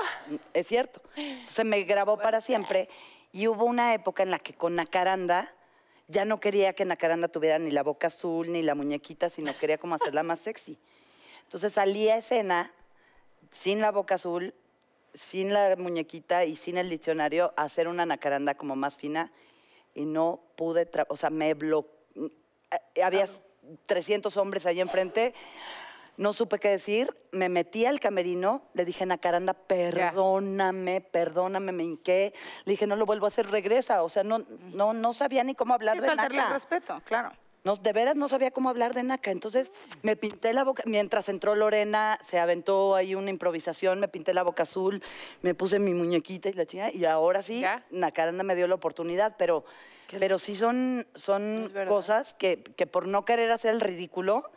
Es cierto. Se me grabó para siempre y hubo una época en la que con Nacaranda ya no quería que Nacaranda tuviera ni la boca azul ni la muñequita, sino quería como hacerla más sexy. Entonces salí a escena sin la boca azul, sin la muñequita y sin el diccionario hacer una Nacaranda como más fina y no pude, o sea, me bloqueé. Había 300 hombres ahí enfrente. No supe qué decir, me metí al camerino, le dije, Nacaranda, perdóname, perdóname, me hinqué. Le dije, no lo vuelvo a hacer, regresa. O sea, no, no, no sabía ni cómo hablar Es de Naca. respeto, claro. No, de veras no sabía cómo hablar de Naca. Entonces me pinté la boca. Mientras entró Lorena, se aventó ahí una improvisación, me pinté la boca azul, me puse mi muñequita y la chingada. Y ahora sí, Ya. Nacaranda me dio la oportunidad, pero, pero sí son, son cosas que, que por no querer hacer el ridículo,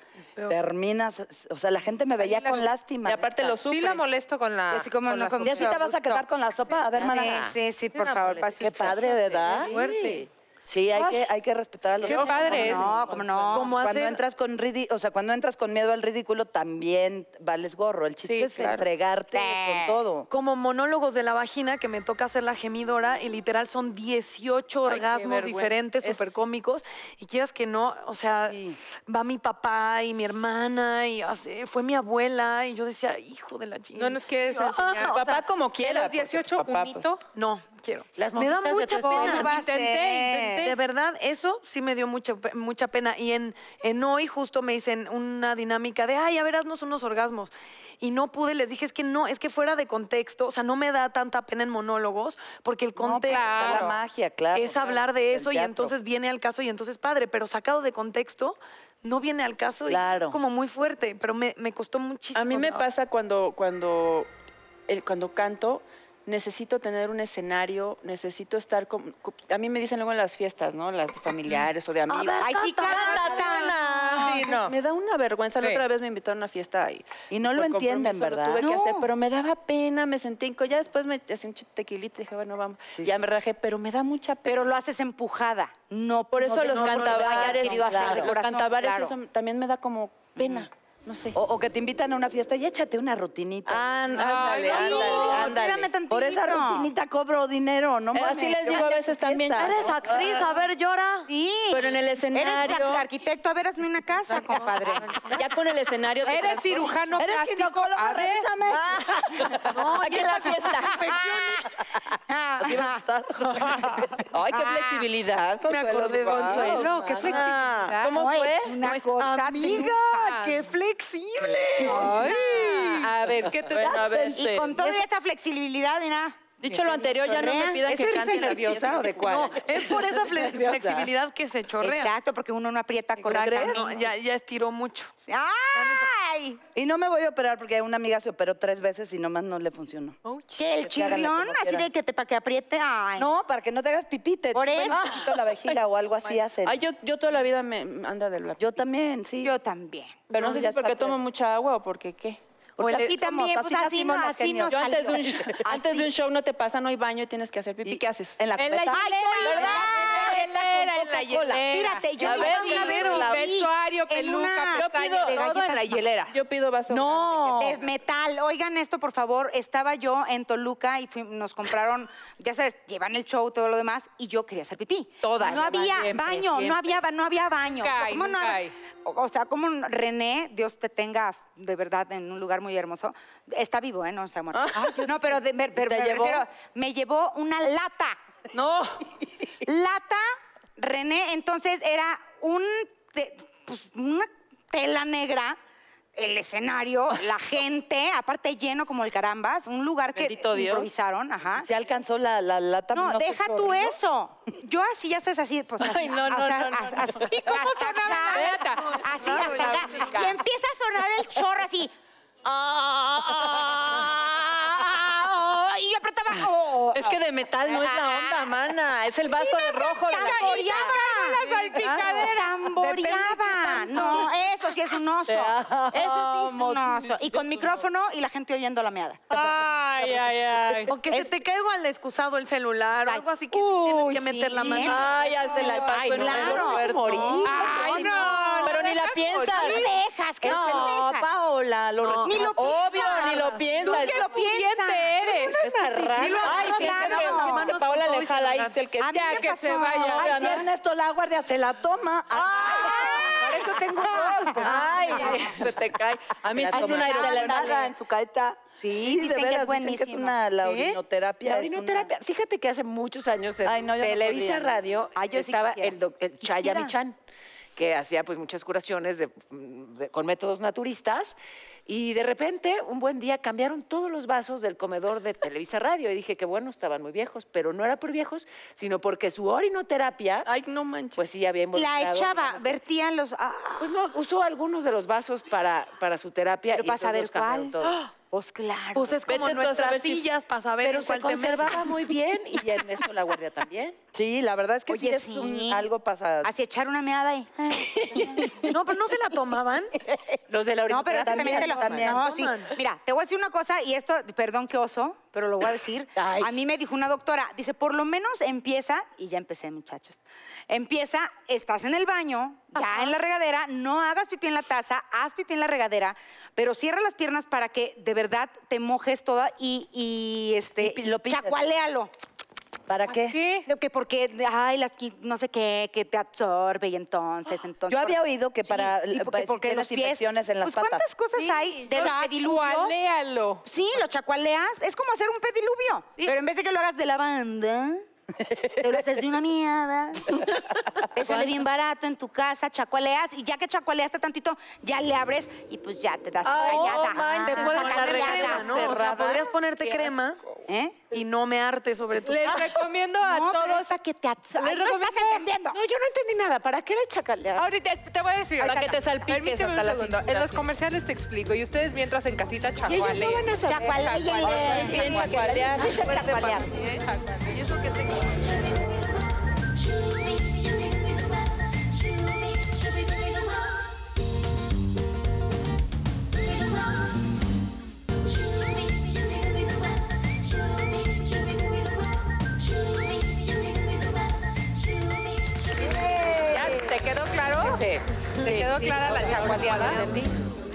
terminas. O sea, la gente me veía la- con lástima. y aparte lo Sí la molesto con la. Así como con no la con- ¿Ya sí te vas a quedar con la sopa? A ver, mana. Sí, sí, sí, por favor. Qué padre, ¿verdad? Fuerte. Sí, hay que, hay que respetar a los Qué padre es. No, como no. Como Cuando hacer- entras con ridi- o sea, cuando entras con miedo al ridículo, también vales gorro. El chiste Sí, es claro. entregarte Sí. con todo. como monólogos de la vagina que me toca hacer la gemidora y literal son 18 Ay, qué orgasmos vergüenza. diferentes, Es- súper cómicos. Y quieras que no, o sea, Sí. va mi papá y mi hermana y así, fue mi abuela y yo decía, hijo de la chingada. No nos quieres Ah, enseñar. o Papá sea, como De quiera. los 18, porque papá, pues. No, quiero. Las Me da mucha pena. Intenté, intenté. De verdad, eso sí me dio mucha, mucha pena. Y en, en hoy justo me dicen una dinámica de, ay, a ver, haznos unos orgasmos. Y no pude, les dije, es que no, es que fuera de contexto, o sea, no me da tanta pena en monólogos, porque el No, contexto está claro. la magia, claro. es hablar de eso y entonces viene al caso y entonces padre, pero sacado de contexto, no viene al caso y Claro. es como muy fuerte, pero me, me costó muchísimo. A mí me ¿no? pasa cuando, cuando, el- cuando canto, necesito tener un escenario, necesito estar con... A mí me dicen luego en las fiestas, ¿no? Las familiares o de amigos. ver, ¡Ay, sí, canta, Tana! Sí, no. Me da una vergüenza. La Sí. otra vez me invitaron a una fiesta y... Y no lo entienden, ¿verdad? Lo tuve que No. hacer, pero me daba pena, me sentí. Ya después me hacía un tequilita y dije, bueno, vamos. Sí, ya sí. me rajé, pero me da mucha pena. Pero lo haces empujada. No, Por eso no, los cantabares, claro, los cantabares, claro. eso también me da como pena. No sé. O, o que te invitan a una fiesta y échate una rutinita. Án- ándale, Ay, no, ándale, ándale. Por esa rutinita cobro dinero, ¿no? Eh, así mames, les digo a veces también. Eres actriz, a ver, llora. Sí. Pero en el Eres escenario. ar- arquitecto, a ver, hazme una casa, compadre. Ya con el escenario. te Eres cirujano Eres plástico. ginecólogo, A ver. revísame. No, aquí en la fiesta. Así. Ay, qué flexibilidad. Me acordé de Consuelo, qué mana. flexibilidad. ¿Cómo fue? una cosa Amiga, qué flexible. Ay, a ver, ¿qué te Bueno, a ver, Y con toda esa flexibilidad, mira. Dicho lo anterior, ya no me pidan ¿Es que cante nerviosa o de cuál. No, es por esa flexibilidad que se chorrea. Exacto, porque uno no aprieta ¿Crees? correctamente. No, ya, ya estiró mucho. ¡Ay! Y no me voy a operar porque una amiga se operó tres veces y nomás no le funcionó. ¿Qué, el chirrión? Así de que te, para que apriete. Ay. No, para que no te hagas pipite. Por eso. la vejiga o algo así hacen. Ay, yo, yo toda la vida me anda del la Yo también, sí. Yo también. Pero no, sé si es porque tomo mucha agua o porque qué. Porque así Sí, también, somos, pues así no- así genios. nos Yo antes de, un, salió. sh- antes de un show no te pasa, no hay baño y tienes que hacer pipí. ¿Qué haces? En la En la hielera. ¿verdad? Hielera, en la hielera. Fíjate, yo A ver, la vestuario, peluca, una- pestañas, de galletas la hielera. Yo pido vaso No. De metal. Oigan esto, por favor. Estaba yo en Toluca y fui- nos compraron, ya sabes, llevan el show, todo lo demás, y yo quería hacer pipí. Todas. No había Siempre, baño, no había, ba- no había baño. O sea, Nunca hay, ¿cómo no nunca hay? hay. O o sea, como René, Dios te tenga de verdad en un lugar muy hermoso. Está vivo, ¿eh? No se ha muerto. no, pero, de- me- pero ¿Te me llevó? refiero, me llevó una lata. No. Lata, René, entonces era un, te- pues, una tela negra, el escenario, la gente, aparte lleno como el carambas, un lugar que Bendito Dios. improvisaron, ajá. ¿Se alcanzó la, la lata? No, deja tú eso. Yo así, ya estás así, pues así. Ay, no, no, o sea, no, no, as- no. as- ¿Y cómo hasta acá? Así, hasta acá. Y empieza a sonar el chorro así. Ah, Es que de metal no es la onda, mana. Es el vaso de rojo. de la- salpicadera. Tamboreaba. No, eso sí es un oso. Eso sí es un oso. Y con micrófono y la gente oyendo la meada. Ay, ay, ay. O que se te caiga al excusado el celular o algo así que tienes que meter la mano. Ay, ya se la pasó Ay, en un claro. Morir. Ay, no. Pero no ni la piensas. ¿Qué dejas? ¿Qué No? Paola, lo No, Ni lo Obvio, piensas. Ni lo piensas. ¿Tú qué lo piensas? eres. Ay, que- Paola le jala ahí el que A mí Ya, me que se vaya. Ay, si Ernesto la guardia se la toma. Por eso tengo dos. pues, Ay, se te cae. A mí sí una hidroterapia en su carita. Sí, dicen de que es veras, dicen que es buenísimo. una la orinoterapia. La es una- fíjate que hace muchos años en Ay, no, yo no Televisa. Radio Ay, yo sí estaba el, el Chaya. Michan, que hacía pues muchas curaciones de- de- con métodos naturistas. Y de repente, un buen día, cambiaron todos los vasos del comedor de Televisa Radio. Y dije que bueno, estaban muy viejos, pero no era por viejos, sino porque su orinoterapia, Ay, no manches. pues sí había La echaba, vertían los. ah, Pues no, usó algunos de los vasos para, para su terapia. pero y para saber cuál. todo. Pues claro. Pues es como Vete tú a nuestras saber si- sillas para saber Pero en se cuál te metes. conservaba muy bien y Ernesto La Guardia también. Sí, la verdad es que sí Oye, es sí. un- algo pasa. Así echar una meada ahí. No, pero no se la tomaban. Los de la No, pero también, también, te lo también. No, sí. Toman. Mira, te voy a decir una cosa, y esto, perdón que oso, pero lo voy a decir. Ay. A mí me dijo una doctora, dice, por lo menos empieza, y ya empecé, muchachos. Empieza, estás en el baño, ya en la regadera, no hagas pipí en la taza, haz pipí en la regadera, pero cierra las piernas para que de verdad te mojes toda y, y este, Y lo chacualéalo. ¿Para qué? ¿Qué? Lo Que porque, ay, las, qui- no sé qué, que te absorbe y entonces, entonces. Yo había oído que Sí, para y si porque, los pies, infecciones en las pues, patas. ¿Cuántas cosas hay de los pediluvios? Chacualéalo. Sí, lo chacualeas. Es como hacer un pediluvio. Pero en vez de que lo hagas de la banda, te lo haces de una mierda. Te sale bien barato en tu casa, chacualeas. Y ya que chacualeaste tantito, ya le abres y pues ya te das Ay, rayada. manches, Te puedes poner crema, ¿no? O sea, podrías ponerte crema ¿Eh? Y no mearte sobre tu... Les recomiendo a No, pero todos. para que te... Ay, Les no estás recomiendo- entendiendo. No, yo no entendí nada. ¿Para qué era el chacalear? Ahorita te voy a decir. Para que te salpiques Permíteme hasta un la segundo. En los comerciales te explico y ustedes mientras en casita ellos no chacualear. Chacualear. Sí. ¿Te quedó clara la chacualeada?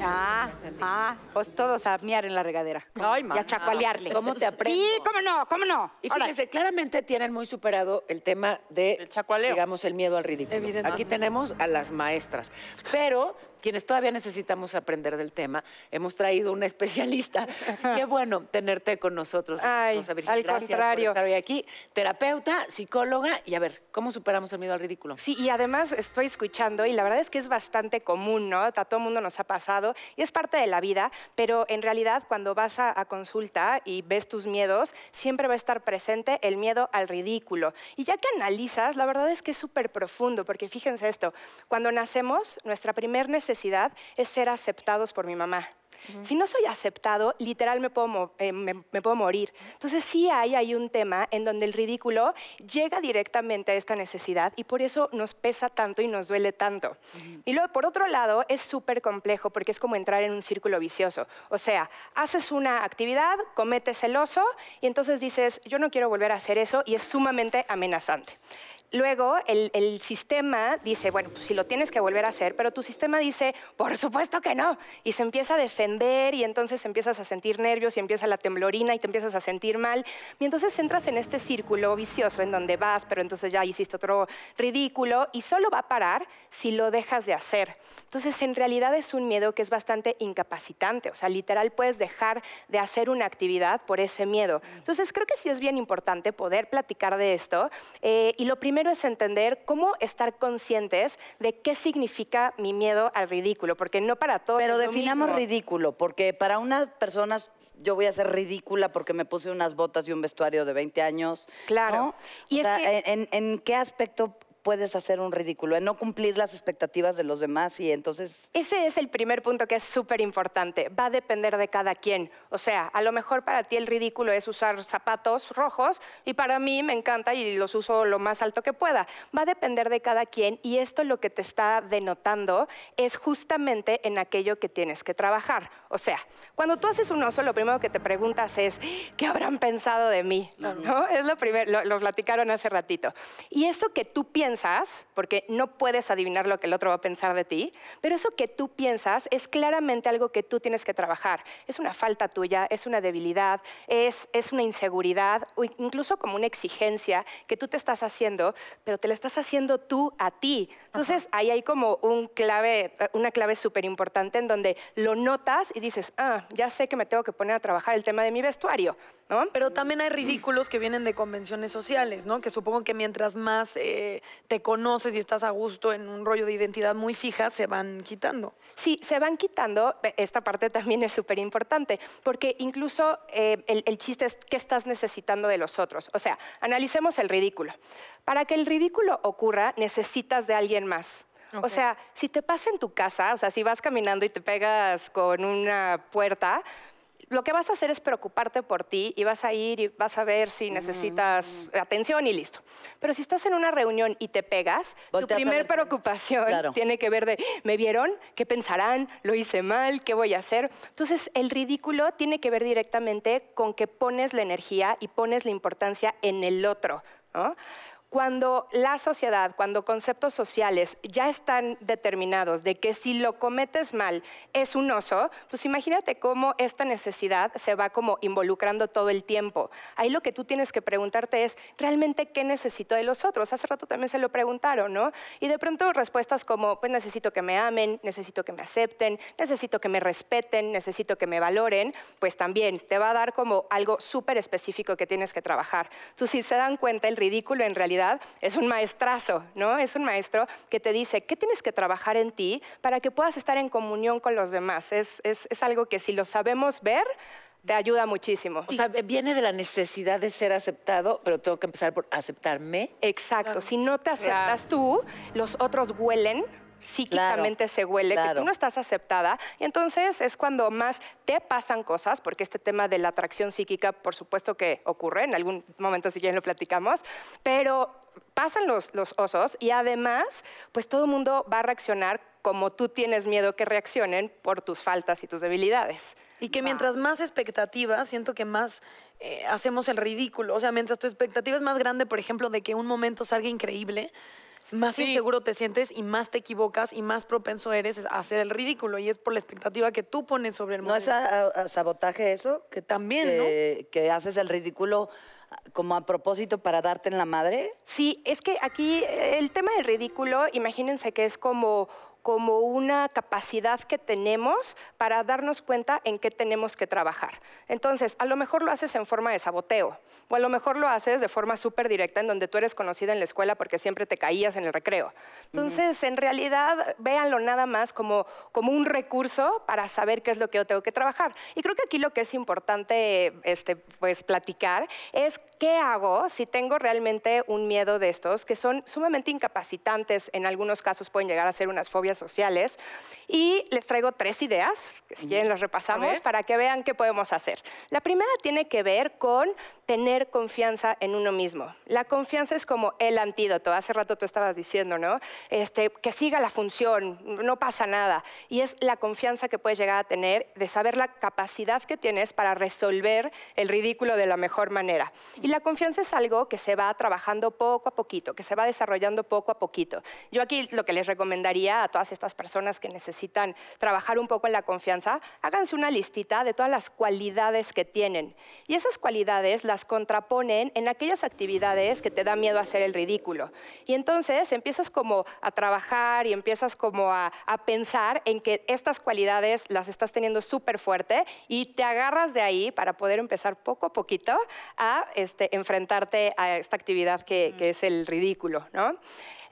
Ah, ah, pues todos a miar en la regadera. Ay, y a mamá. chacualearle. ¿Cómo te aprendo? Sí, cómo no, cómo no. Y Ahora, fíjense, claramente tienen muy superado el tema de, El chacualeo. digamos, el miedo al ridículo. Evidentemente. Aquí tenemos a las maestras, pero quienes todavía necesitamos aprender del tema, hemos traído una especialista. Qué bueno tenerte con nosotros. Ay, Rosa Virgen. al Gracias contrario. por estar hoy aquí. Terapeuta, psicóloga, y a ver, ¿cómo superamos el miedo al ridículo? Sí, y además estoy escuchando y la verdad es que es bastante común, ¿no? A todo mundo nos ha pasado y es parte de la vida, pero en realidad cuando vas a, a consulta y ves tus miedos, siempre va a estar presente el miedo al ridículo. Y ya que analizas, la verdad es que es súper profundo, porque fíjense esto, cuando nacemos, nuestra primer necesidad es ser aceptados por mi mamá. Si no soy aceptado, literal me puedo, mo- eh, me, me puedo morir. Entonces sí hay, hay un tema en donde el ridículo llega directamente a esta necesidad y por eso nos pesa tanto y nos duele tanto. Y luego, por otro lado, es súper complejo porque es como entrar en un círculo vicioso. O sea, haces una actividad, cometes el oso y entonces dices, yo no quiero volver a hacer eso y es sumamente amenazante. Luego, el, el sistema dice, bueno, pues si lo tienes que volver a hacer, pero tu sistema dice, por supuesto que no. Y se empieza a defender y entonces empiezas a sentir nervios y empieza la temblorina y te empiezas a sentir mal. Y entonces entras en este círculo vicioso en donde vas, pero entonces ya hiciste otro ridículo y solo va a parar si lo dejas de hacer. Entonces, en realidad es un miedo que es bastante incapacitante. O sea, literal puedes dejar de hacer una actividad por ese miedo. Entonces, creo que sí es bien importante poder platicar de esto. Eh, y lo primero es entender cómo estar conscientes de qué significa mi miedo al ridículo, porque no para todos. Pero es lo definamos mismo. ridículo, porque para unas personas yo voy a ser ridícula porque me puse unas botas y un vestuario de 20 años. Claro. ¿no? Y O es sea, que- en, en qué aspecto puedes hacer un ridículo? En no cumplir las expectativas de los demás y entonces... Ese es el primer punto que es súper importante. Va a depender de cada quien. O sea, a lo mejor para ti el ridículo es usar zapatos rojos y para mí me encanta y los uso lo más alto que pueda. Va a depender de cada quien y esto lo que te está denotando es justamente en aquello que tienes que trabajar. O sea, cuando tú haces un oso, lo primero que te preguntas es, ¿qué habrán pensado de mí? ¿No? Es lo primero, lo, lo platicaron hace ratito. Y eso que tú piensas, porque no puedes adivinar lo que el otro va a pensar de ti, pero eso que tú piensas es claramente algo que tú tienes que trabajar. Es una falta tuya, es una debilidad, es, es una inseguridad o incluso como una exigencia que tú te estás haciendo, pero te la estás haciendo tú a ti. Entonces ahí hay como un clave, eh, una clave súper importante en donde lo notas y dices, ah, ya sé que me tengo que poner a trabajar el tema de mi vestuario. ¿No? Pero también hay ridículos que vienen de convenciones sociales, ¿no? Que supongo que mientras más eh, te conoces y estás a gusto en un rollo de identidad muy fija, se van quitando. Sí, se van quitando, esta parte también es súper importante, porque incluso eh, el, el chiste es qué estás necesitando de los otros. O sea, analicemos el ridículo. Para que el ridículo ocurra, necesitas de alguien más. O sea, si te pasa en tu casa, o sea, si vas caminando y te pegas con una puerta, lo que vas a hacer es preocuparte por ti y vas a ir y vas a ver si necesitas atención y listo. Pero si estás en una reunión y te pegas, tu Volteas a primer preocupación Claro. tiene que ver de, ¿me vieron? ¿Qué pensarán? ¿Lo hice mal? ¿Qué voy a hacer? Entonces, el ridículo tiene que ver directamente con que pones la energía y pones la importancia en el otro. ¿no? Cuando la sociedad, cuando conceptos sociales ya están determinados de que si lo cometes mal es un oso, pues imagínate cómo esta necesidad se va como involucrando todo el tiempo. Ahí lo que tú tienes que preguntarte es, ¿realmente qué necesito de los otros? Hace rato también se lo preguntaron, ¿no? Y de pronto respuestas como, pues necesito que me amen, necesito que me acepten, necesito que me respeten, necesito que me valoren, pues también te va a dar como algo súper específico que tienes que trabajar. Entonces, si se dan cuenta, el ridículo en realidad es un maestrazo, ¿no? Es un maestro que te dice qué tienes que trabajar en ti para que puedas estar en comunión con los demás. Es, es- es algo que si lo sabemos ver, te ayuda muchísimo. O sea, viene de la necesidad de ser aceptado, pero tengo que empezar por aceptarme. Exacto. Si no te aceptas tú, los otros huelen. Psíquicamente se huele que tú no estás aceptada y entonces es cuando más te pasan cosas, porque este tema de la atracción psíquica, por supuesto que ocurre, en algún momento si quieren lo platicamos, pero pasan los, los osos y además, pues todo el mundo va a reaccionar como tú tienes miedo que reaccionen por tus faltas y tus debilidades. Y que mientras más expectativa, siento que más eh, hacemos el ridículo. O sea, mientras tu expectativa es más grande, por ejemplo, de que un momento salga increíble, más inseguro te sientes y más te equivocas y más propenso eres a hacer el ridículo. Y es por la expectativa que tú pones sobre el ¿No es a- a- a sabotaje eso? Que También, ¿no? que, haces el ridículo como a propósito para darte en la madre. Sí, es que aquí el tema del ridículo, imagínense que es como, como una capacidad que tenemos para darnos cuenta en qué tenemos que trabajar. Entonces, a lo mejor lo haces en forma de saboteo, o a lo mejor lo haces de forma súper directa en donde tú eres conocida en la escuela porque siempre te caías en el recreo. Entonces, en realidad, véanlo nada más como, como un recurso para saber qué es lo que yo tengo que trabajar. Y creo que aquí lo que es importante este, pues, platicar es qué hago si tengo realmente un miedo de estos, que son sumamente incapacitantes, en algunos casos pueden llegar a ser unas fobias redes sociales. Y les traigo tres ideas, que si quieren las repasamos, para que vean qué podemos hacer. La primera tiene que ver con tener confianza en uno mismo. La confianza es como el antídoto. Hace rato tú estabas diciendo, ¿no? Este, que siga la función, no pasa nada. Y es la confianza que puedes llegar a tener de saber la capacidad que tienes para resolver el ridículo de la mejor manera. Y la confianza es algo que se va trabajando poco a poquito, que se va desarrollando poco a poquito. Yo aquí lo que les recomendaría a todas estas personas que necesitan trabajar un poco en la confianza, háganse una listita de todas las cualidades que tienen. Y esas cualidades las contraponen en aquellas actividades que te da miedo hacer el ridículo. Y entonces empiezas como a trabajar y empiezas como a, a pensar en que estas cualidades las estás teniendo súper fuerte y te agarras de ahí para poder empezar poco a poquito a este, enfrentarte a esta actividad que, que es el ridículo, ¿no?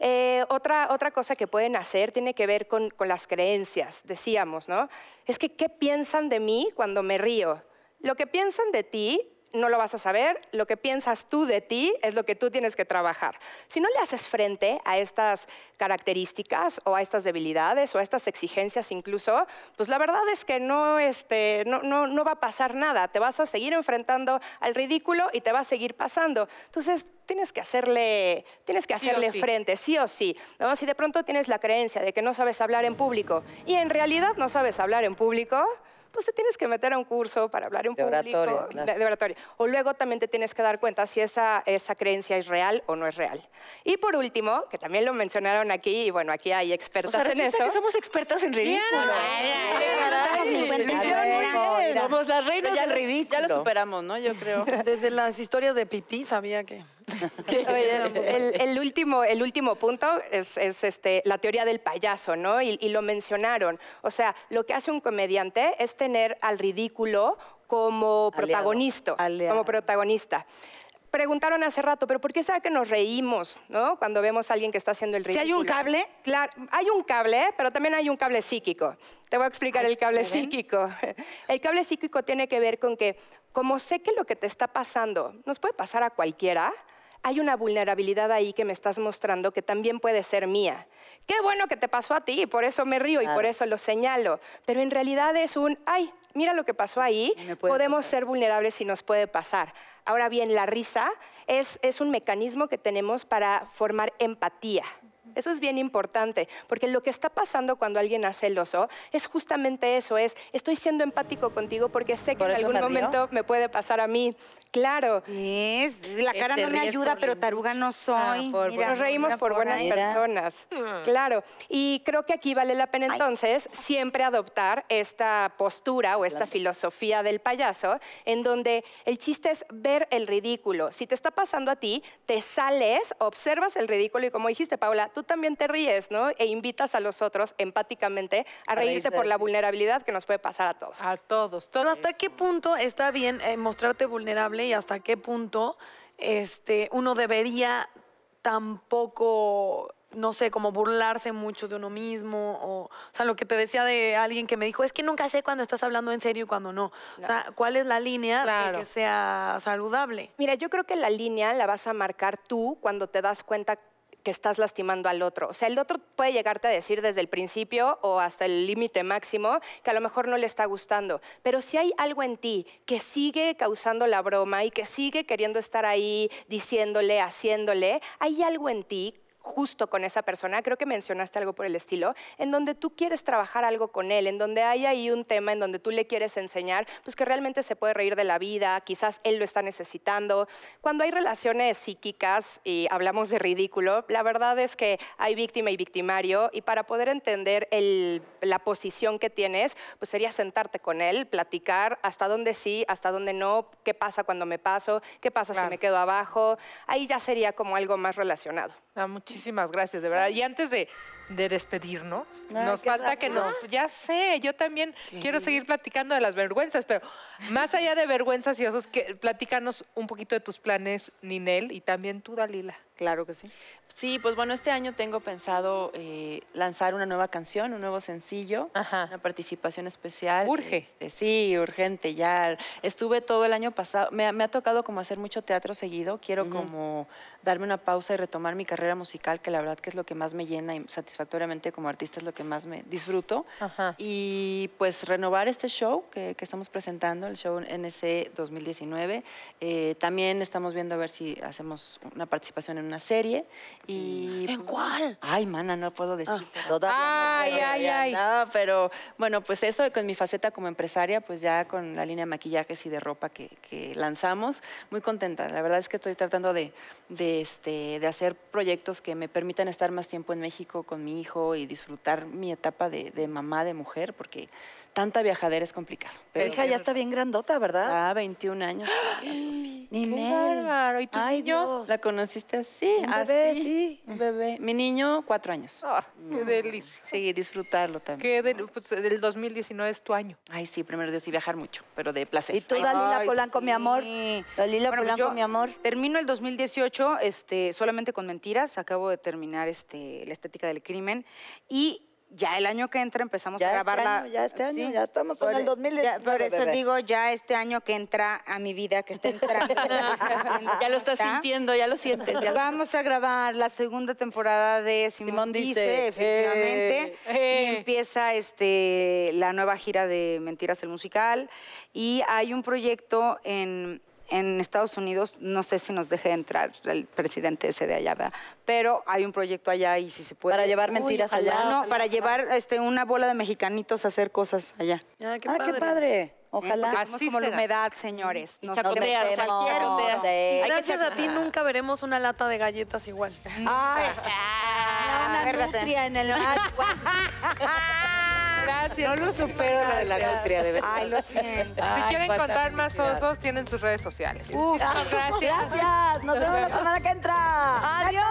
Eh, otra, otra cosa que pueden hacer tiene que ver con, con las creencias, decíamos, ¿no? Es que, ¿qué piensan de mí cuando me río? Lo que piensan de ti no lo vas a saber, lo que piensas tú de ti es lo que tú tienes que trabajar. Si no le haces frente a estas características o a estas debilidades o a estas exigencias incluso, pues la verdad es que no, este, no, no, no va a pasar nada, te vas a seguir enfrentando al ridículo y te va a seguir pasando. Entonces, tienes que hacerle, tienes que hacerle frente, sí o sí. ¿no? Si de pronto tienes la creencia de que no sabes hablar en público y en realidad no sabes hablar en público, pues te tienes que meter a un curso para hablar en De público. oratoria, claro. de oratoria. O luego también te tienes que dar cuenta si esa, esa creencia es real o no es real. Y por último, que también lo mencionaron aquí, y bueno, aquí hay O expertas sea, en resulta eso. que somos expertas en ridículo. Somos las reinas del lo- ridículo. ya lo superamos, ¿no? Yo creo. Desde las historias de pipí sabía que... Oye, el, el último, el último punto es, es, este, la teoría del payaso, ¿no? Y, y lo mencionaron. O sea, lo que hace un comediante es tener al ridículo como protagonista. Como protagonista. Preguntaron hace rato, pero ¿por qué será que nos reímos, no? Cuando vemos a alguien que está haciendo el Si ridículo. hay un cable, Claro, hay un cable, pero también hay un cable psíquico. Te voy a explicar el cable psíquico. El cable psíquico tiene que ver con que, como sé que lo que te está pasando nos puede pasar a cualquiera, hay una vulnerabilidad ahí que me estás mostrando que también puede ser mía. Qué bueno que te pasó a ti, por eso me río y por eso lo señalo. Pero en realidad es un, ay, mira lo que pasó ahí, podemos pasar. ser vulnerables y nos puede pasar. Ahora bien, la risa es, es un mecanismo que tenemos para formar empatía. Eso es bien importante, porque lo que está pasando cuando alguien hace el oso es justamente eso, es estoy siendo empático contigo porque sé que ¿Por en algún me momento me puede pasar a mí. Claro, Es, la cara no me ayuda, pero taruga no soy. Ah, por Mira, nos reímos mira por buenas personas. Claro, y creo que aquí vale la pena entonces siempre adoptar esta postura o esta filosofía del payaso, en donde el chiste es ver el ridículo. Si te está pasando a ti, te sales, observas el ridículo y como dijiste, Paula, tú también te ríes, ¿no? E invitas a los otros empáticamente a reírte por la vulnerabilidad que nos puede pasar a todos. A todos, Pero todos. ¿hasta qué punto está bien eh, mostrarte vulnerable y hasta qué punto este, uno debería tampoco, no sé, como burlarse mucho de uno mismo? O, o sea, lo que te decía de alguien que me dijo, es que nunca sé cuando estás hablando en serio y cuando no. O sea, ¿cuál es la línea Claro. de que sea saludable? Mira, yo creo que la línea la vas a marcar tú cuando te das cuenta que estás lastimando al otro. O sea, el otro puede llegarte a decir desde el principio o hasta el límite máximo que a lo mejor no le está gustando. Pero si hay algo en ti que sigue causando la broma y que sigue queriendo estar ahí diciéndole, haciéndole, hay algo en ti justo con esa persona, creo que mencionaste algo por el estilo, en donde tú quieres trabajar algo con él, en donde hay ahí un tema en donde tú le quieres enseñar, pues que realmente se puede reír de la vida, quizás él lo está necesitando. Cuando hay relaciones psíquicas y hablamos de ridículo, la verdad es que hay víctima y victimario y para poder entender el- la posición que tienes, pues sería sentarte con él, platicar hasta dónde sí, hasta dónde no, qué pasa cuando me paso, qué pasa si me quedo abajo. Ahí ya sería como algo más relacionado. Ah, muchísimas gracias, de verdad. Y antes de, de despedirnos, Ay, nos falta que nos... Ya sé, yo también quiero seguir platicando de las vergüenzas, pero más allá de vergüenzas y osos, que, platícanos un poquito de tus planes, Ninel, y también tú, Dalila. Claro que sí. Sí, pues bueno, este año tengo pensado eh, lanzar una nueva canción, un nuevo sencillo, Ajá. una participación especial. Urge. Este, sí, urgente, ya. Estuve todo el año pasado, me, ha- me ha tocado como hacer mucho teatro seguido, quiero como darme una pausa y retomar mi carrera musical, que la verdad que es lo que más me llena y satisfactoriamente como artista es lo que más me disfruto. Ajá. Y pues renovar este show que, que estamos presentando, el show NC 2019. Eh, también estamos viendo a ver si hacemos una participación en una serie. Y, ¿En pues, cuál? Ay, mana, no puedo decir. Ay, ay, ay. No, pero bueno, pues eso con mi faceta como empresaria, pues ya con la línea de maquillajes y de ropa que, que lanzamos, muy contenta. La verdad es que estoy tratando de, de, este, de hacer proyectos que me permitan estar más tiempo en México con mi hijo y disfrutar mi etapa de, de mamá, de mujer, porque tanta viajadera es complicado. Tu Pero hija ya está bien grandota, ¿verdad? Ah, 21 años. Ni Qué Nel. bárbaro. ¿Y tu Ay, niño? Dios. ¿La conociste así? Un bebé, así, sí. Un bebé. Mi niño, cuatro años. Ah, qué delicia. Sí, disfrutarlo también. Qué del, pues, del 2019 es tu año. Ay, sí, primero Dios y viajar mucho, pero de placer. Y tú, Ay, Dalila Ay, Polanco, mi amor. sí. Dalila Bueno, pues Polanco, yo mi amor. Termino el 2018 este, solamente con mentiras. Acabo de terminar este, la estética del crimen. Y ya el año que entra empezamos Ya a este grabar la- año, ya este año, Sí. ya estamos en Por- el 2019, ya, Por eso bebé. digo, ya este año que entra a mi vida, que está entrando. ya lo estás sintiendo, ya lo sientes. ya Vamos a grabar la segunda temporada de Simón, Simón dice, dice, efectivamente. eh. Y empieza este, la nueva gira de Mentiras el Musical. Y hay un proyecto en, en Estados Unidos, no sé si nos deje entrar el presidente ese de allá, ¿verdad? pero hay un proyecto allá y si se puede. Para llevar mentiras allá. No, para llevar este, una bola de mexicanitos a hacer cosas allá. Ah, qué ah, padre. qué padre. Ojalá. Tenemos como la humedad, señores. Y chacoteas, chacoteas. Gracias a ti nunca veremos una lata de galletas igual. Ay, una acuérdate. nutria en el... Gracias. No lo supero lo de la nutria, de verdad. Ay, lo siento. Si quieren contar más osos, tienen sus redes sociales. Uf, Muchas gracias. Gracias. Nos vemos la semana que entra. Adiós.